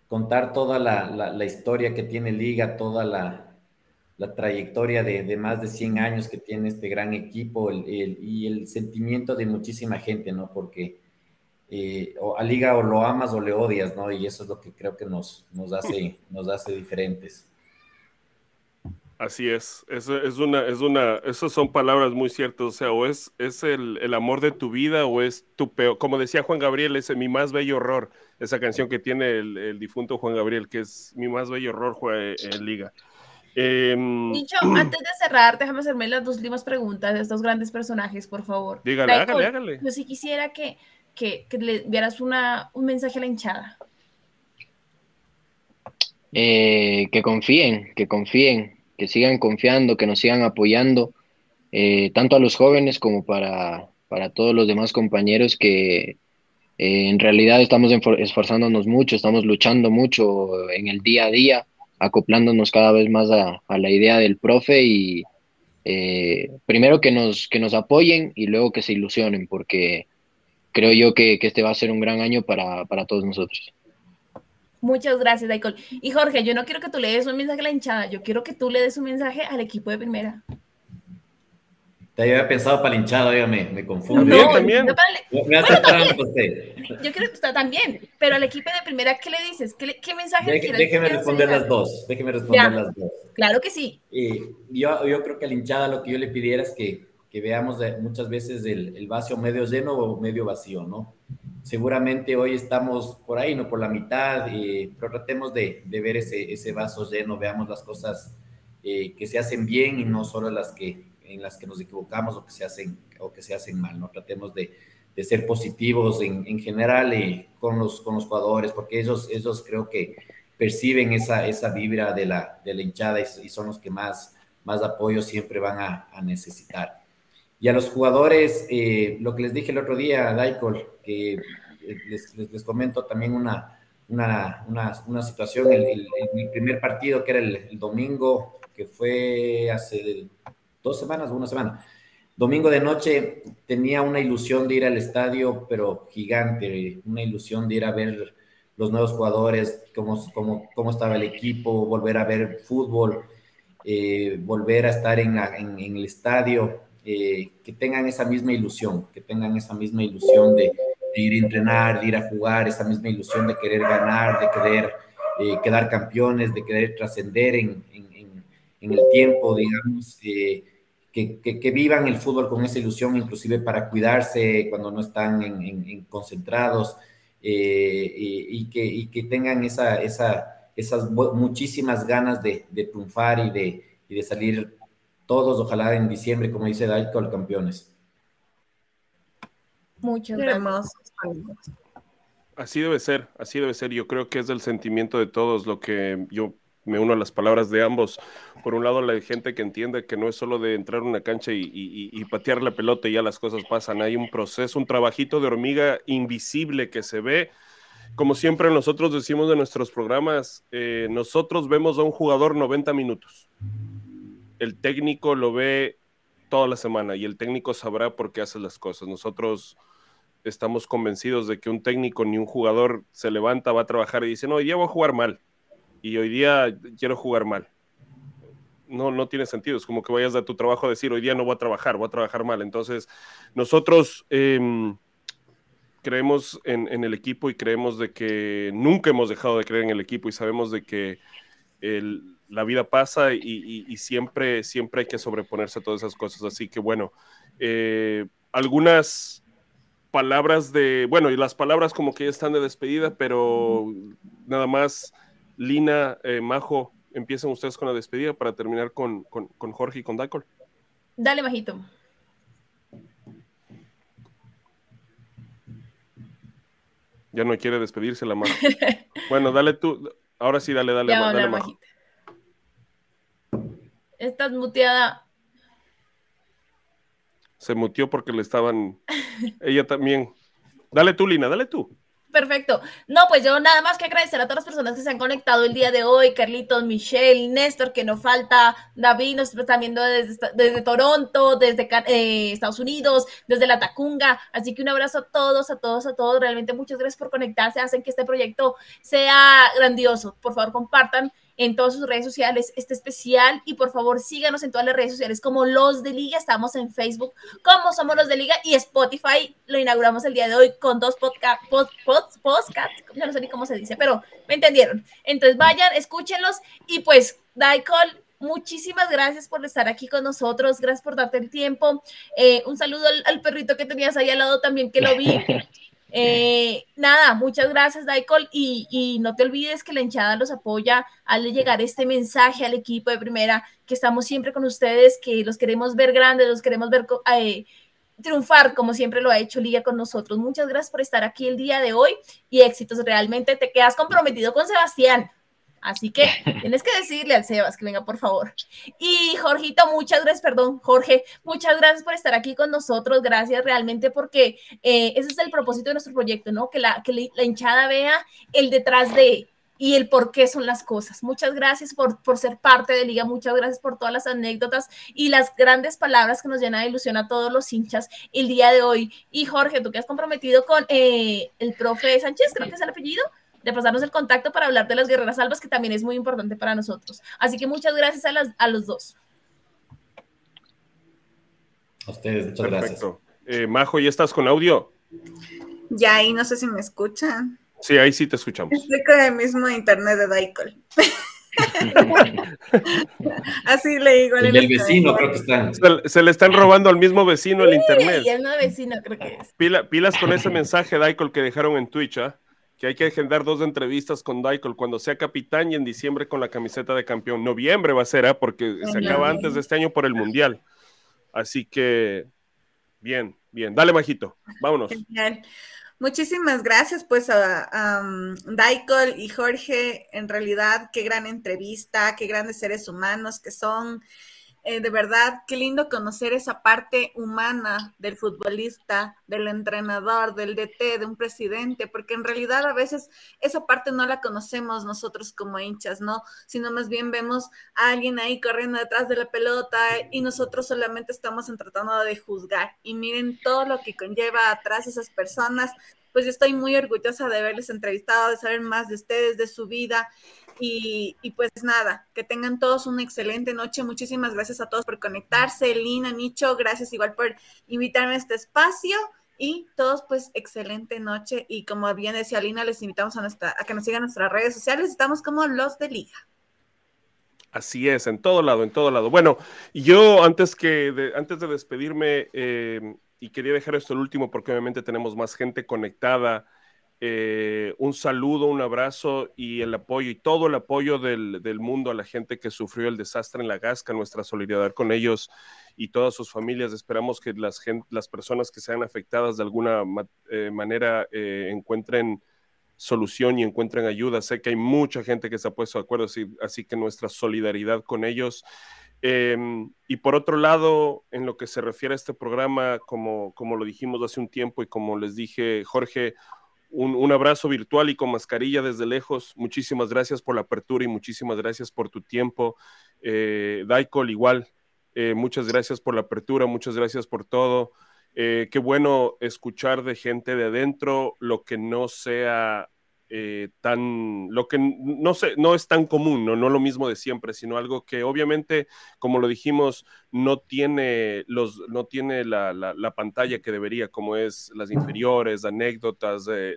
contar toda la, la, historia que tiene Liga, toda la, la trayectoria de, más de 100 años que tiene este gran equipo y el sentimiento de muchísima gente, ¿no? Porque eh, a Liga o lo amas o le odias, ¿no? Y eso es lo que creo que nos, nos, hace, nos hace diferentes.
Así es, eso es una, es una, esas son palabras muy ciertas, o sea, o es, es el, amor de tu vida o es tu peor, como decía Juan Gabriel, es mi más bello horror, esa canción que tiene el, difunto Juan Gabriel, que es mi más bello horror en Liga.
Eh, antes de cerrar, déjame hacerme las dos últimas preguntas de estos grandes personajes, por favor.
Dígale, hágale, hágale.
Yo sí quisiera que, que, le dieras una, un mensaje a la hinchada.
Eh, que confíen, que confíen, que sigan confiando, que nos sigan apoyando, eh, tanto a los jóvenes como para, para todos los demás compañeros que eh, en realidad estamos esforzándonos mucho, estamos luchando mucho en el día a día acoplándonos cada vez más a, la idea del profe y eh, primero que nos, que nos apoyen y luego que se ilusionen, porque creo yo que, este va a ser un gran año para, todos nosotros.
Muchas gracias, Daikol. Y Jorge, yo no quiero que tú le des un mensaje a la hinchada, yo quiero que tú le des un mensaje al equipo de primera.
Te había pensado para el hinchado, me, me confundo.
No, yo también.
me hace trampa usted.
Yo quiero que usted también, pero al equipo de primera, ¿qué le dices? ¿Qué, qué mensaje
Deje, Déjeme responder las dos, déjeme responder las dos.
Claro que sí.
yo, yo creo que a la hinchada lo que yo le pidiera es que, que veamos muchas veces el, el vaso medio lleno o medio vacío, ¿no? Seguramente hoy estamos por ahí, no por la mitad, pero tratemos de, de ver ese, ese vaso lleno, veamos las cosas eh, que se hacen bien y no solo las que en las que nos equivocamos o que se hacen, o que se hacen mal, ¿no? Tratemos de, de ser positivos en, en general y con, los, con los jugadores, porque ellos, ellos creo que perciben esa, esa vibra de la, de la hinchada y, son los que más, más apoyo siempre van a, a necesitar. Y a los jugadores, eh, lo que les dije el otro día, Daikol, que les, les, comento también una, una, una, situación, el, el, primer partido que era el, domingo, que fue hace dos semanas o una semana. Domingo de noche tenía una ilusión de ir al estadio, pero gigante, una ilusión de ir a ver los nuevos jugadores, cómo, cómo, cómo estaba el equipo, volver a ver fútbol, eh, volver a estar en, en el estadio, eh, que tengan esa misma ilusión, que tengan esa misma ilusión de, ir a entrenar, de ir a jugar, esa misma ilusión de querer ganar, de querer eh, quedar campeones, de querer trascender en, el tiempo, digamos, eh, que, vivan el fútbol con esa ilusión, inclusive para cuidarse cuando no están en, concentrados y, que, y que tengan esa, esa, esas muchísimas ganas de, triunfar y de salir todos, ojalá en diciembre, como dice Daikol, campeones.
Muchas gracias.
Así debe ser, así debe ser. Yo creo que es el sentimiento de todos lo que yo me uno a las palabras de ambos. Por un lado, la gente que entiende que no es solo de entrar a una cancha y, patear la pelota y ya las cosas pasan. Hay un proceso, un trabajito de hormiga invisible que se ve. Como siempre nosotros decimos de nuestros programas, eh, nosotros vemos a un jugador 90 minutos el técnico lo ve toda la semana y el técnico sabrá por qué hace las cosas. Nosotros estamos convencidos de que un técnico ni un jugador se levanta, va a trabajar y dice, no, hoy día voy a jugar mal y hoy día quiero jugar mal. No, no tiene sentido. Es como que vayas a tu trabajo a decir, hoy día no voy a trabajar, voy a trabajar mal. Entonces, nosotros em, creemos en, en, el equipo y creemos de que nunca hemos dejado de creer en el equipo y sabemos de que el, la vida pasa y, siempre, siempre hay que sobreponerse a todas esas cosas. Así que bueno, eh, algunas palabras de, bueno, y las palabras como que ya están de despedida, pero nada más, Lina, eh, Majo, empiecen ustedes con la despedida para terminar con, Jorge y con Dacol.
Dale, Majito.
Ya no quiere despedirse la Majo. bueno, dale tú, ahora sí, dale, dale, dale, Majo.
Estás muteada.
Se mutió porque le estaban. Ella también. Dale tú, Lina, dale tú.
Perfecto. No, pues yo nada más que agradecer a todas las personas que se han conectado el día de hoy, Carlitos, Michelle, Néstor, que no falta, David, nos están viendo desde, desde Toronto, desde eh, Estados Unidos, desde la Tacunga. Así que un abrazo a todos, a todos, a todos. Realmente muchas gracias por conectarse, hacen que este proyecto sea grandioso. Por favor, compartan en todas sus redes sociales este especial y por favor síganos en todas las redes sociales como Los de Liga, estamos en Facebook como Somos Los de Liga y Spotify lo inauguramos el día de hoy con dos podcasts, pod, ya no sé ni cómo se dice, pero me entendieron. Entonces vayan, escúchenlos y pues Daikol, muchísimas gracias por estar aquí con nosotros, gracias por darte el tiempo. Eh, un saludo al, al, perrito que tenías ahí al lado también que lo vi. Eh, nada, muchas gracias, Daikol, y, no te olvides que la hinchada los apoya al llegar este mensaje al equipo de primera, que estamos siempre con ustedes, que los queremos ver grandes, los queremos ver eh, triunfar como siempre lo ha hecho Liga con nosotros. Muchas gracias por estar aquí el día de hoy y éxitos. Realmente te quedas comprometido con Sebastián. Así que tienes que decirle al Sebas que venga, por favor. Y Jorgito, muchas gracias, perdón, Jorge, muchas gracias por estar aquí con nosotros. Gracias realmente porque eh, ese es el propósito de nuestro proyecto, ¿no? Que la, que la hinchada vea el detrás de y el por qué son las cosas. Muchas gracias por, por ser parte de Liga, muchas gracias por todas las anécdotas y las grandes palabras que nos llenan de ilusión a todos los hinchas el día de hoy. Y Jorge, tú que has comprometido con eh, el profe Sánchez, creo que es el apellido, de pasarnos el contacto para hablar de las guerreras salvas, que también es muy importante para nosotros. Así que muchas gracias a, las, a los dos.
A ustedes, muchas gracias.
Eh, Majo, ¿ya estás con audio?
Ya ahí no sé si me escuchan.
Sí, ahí sí te escuchamos.
Estoy con el mismo internet de Daikol. Así le digo.
El del vecino, creo que están.
Se, le están robando al mismo vecino el internet.
Y el vecino, creo que es.
pilas con ese mensaje, Daikol, que dejaron en Twitch, ¿ah? Que hay que agendar dos entrevistas con Daikol cuando sea capitán y en diciembre con la camiseta de campeón. Noviembre va a ser, ¿eh? porque se acaba antes de este año por el Mundial. Así que, bien, bien. Dale, Majito, vámonos.
Genial. Muchísimas gracias, pues, a, um, Daikol y Jorge. En realidad, qué gran entrevista, qué grandes seres humanos que son. Eh, de verdad, qué lindo conocer esa parte humana del futbolista, del entrenador, del DT, de un presidente, porque en realidad a veces esa parte no la conocemos nosotros como hinchas, ¿no? Sino más bien vemos a alguien ahí corriendo detrás de la pelota y nosotros solamente estamos tratando de juzgar. Y miren todo lo que conlleva atrás esas personas. Pues yo estoy muy orgullosa de haberles entrevistado, de saber más de ustedes, de su vida y, pues nada, que tengan todos una excelente noche. Muchísimas gracias a todos por conectarse. Lina, Nicho, gracias igual por invitarme a este espacio. Y todos, pues, excelente noche. Y como bien decía Lina, les invitamos a, nuestra, a que nos sigan nuestras redes sociales. Estamos como los de Liga.
Así es, en todo lado, en todo lado. Bueno, yo antes que de, antes de despedirme, eh, y quería dejar esto el último porque obviamente tenemos más gente conectada eh, un saludo, un abrazo y el apoyo y todo el apoyo del, mundo a la gente que sufrió el desastre en la Gasca, nuestra solidaridad con ellos y todas sus familias. Esperamos que las, las personas que sean afectadas de alguna eh, manera eh, encuentren solución y encuentren ayuda. Sé que hay mucha gente que se ha puesto de acuerdo, así, así que nuestra solidaridad con ellos. Em, y por otro lado, en lo que se refiere a este programa, como, como lo dijimos hace un tiempo y como les dije, Jorge, un, abrazo virtual y con mascarilla desde lejos. Muchísimas gracias por la apertura y muchísimas gracias por tu tiempo. Eh, Daikol, igual, eh, muchas gracias por la apertura, muchas gracias por todo. Eh, qué bueno escuchar de gente de adentro lo que no sea eh, tan, lo que no, sé, no es tan común, ¿no? no lo mismo de siempre, sino algo que obviamente, como lo dijimos, no tiene, los, no tiene la, la, pantalla que debería, como es las inferiores, anécdotas, eh,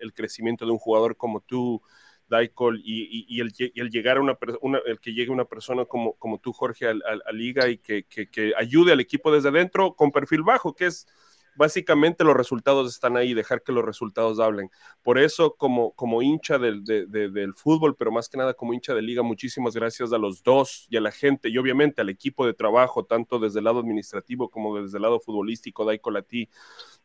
el, crecimiento de un jugador como tú, Daikol, y, y, el, el, llegar a una, el que llegue una persona como, como tú, Jorge, a, a Liga y que, que, que ayude al equipo desde adentro con perfil bajo, que es básicamente los resultados están ahí, dejar que los resultados hablen. Por eso, como, como hincha del, del, fútbol, pero más que nada como hincha de liga, muchísimas gracias a los dos y a la gente y obviamente al equipo de trabajo, tanto desde el lado administrativo como desde el lado futbolístico, Daiko Lati.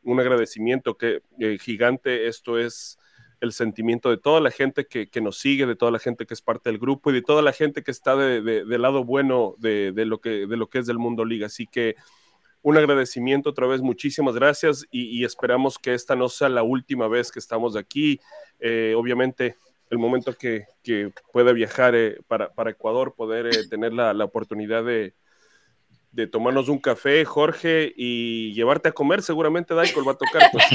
Un agradecimiento que eh, gigante, esto es el sentimiento de toda la gente que, que, nos sigue, de toda la gente que es parte del grupo y de toda la gente que está de, del lado bueno de, lo que, de lo que es del mundo liga. Así que un agradecimiento otra vez, muchísimas gracias y, esperamos que esta no sea la última vez que estamos aquí. Eh, obviamente, el momento que, que pueda viajar eh, para, para, Ecuador, poder eh, tener la, la oportunidad de, de tomarnos un café, Jorge, y llevarte a comer, seguramente Daikol va a tocar. Pues.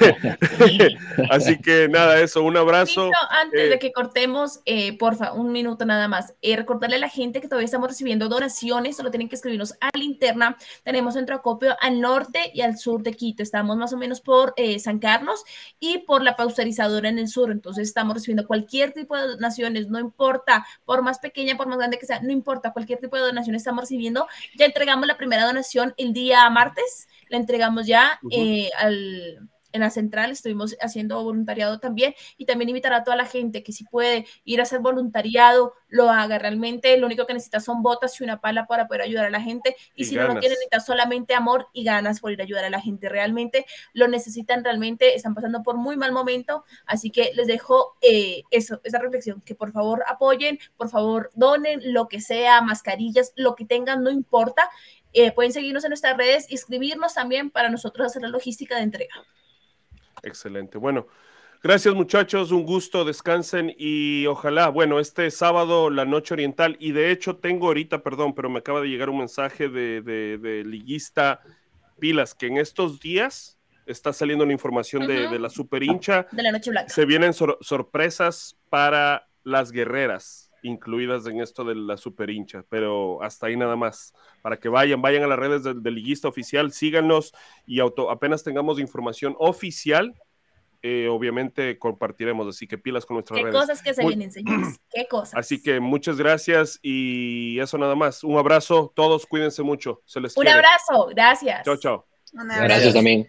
Así que nada, eso, un abrazo.
antes de eh, que cortemos, eh, porfa, un minuto nada más. Eh, recordarle a la gente que todavía estamos recibiendo donaciones, solo tienen que escribirnos a la interna. Tenemos centro acopio al norte y al sur de Quito. Estamos más o menos por San Carlos y por la pausterizadora en el sur. Entonces estamos recibiendo cualquier tipo de donaciones, no importa, por más pequeña, por más grande que sea, no importa, cualquier tipo de donación estamos recibiendo ya entregamos la primera donación el día martes, la entregamos ya eh, al en la central estuvimos haciendo voluntariado también y también invitar a toda la gente que si puede ir a hacer voluntariado, lo haga. Realmente lo único que necesita son botas y una pala para poder ayudar a la gente y, si no, no tiene necesita solamente amor y ganas por ir a ayudar a la gente. Realmente lo necesitan, realmente están pasando por muy mal momento, así que les dejo eh, eso, esa reflexión, que por favor apoyen, por favor donen lo que sea, mascarillas, lo que tengan, no importa. Eh, pueden seguirnos en nuestras redes y escribirnos también para nosotros hacer la logística de entrega.
Excelente. Bueno, gracias muchachos, un gusto, descansen y ojalá, bueno, este sábado la noche oriental y de hecho tengo ahorita, perdón, pero me acaba de llegar un mensaje de, de, liguista Pilas que en estos días está saliendo la información de, la super hincha.
De la noche blanca.
Se vienen sorpresas para las guerreras incluidas en esto de la super hincha, pero hasta ahí nada más. Para que vayan, vayan a las redes del, liguista oficial, síganos y auto, apenas tengamos información oficial, eh, obviamente compartiremos, así que pilas con nuestras redes.
Qué cosas que se vienen, señores, qué cosas.
Así que muchas gracias y eso nada más. Un abrazo, todos cuídense mucho. Se les
Un abrazo, gracias.
Chao, chao.
Gracias también.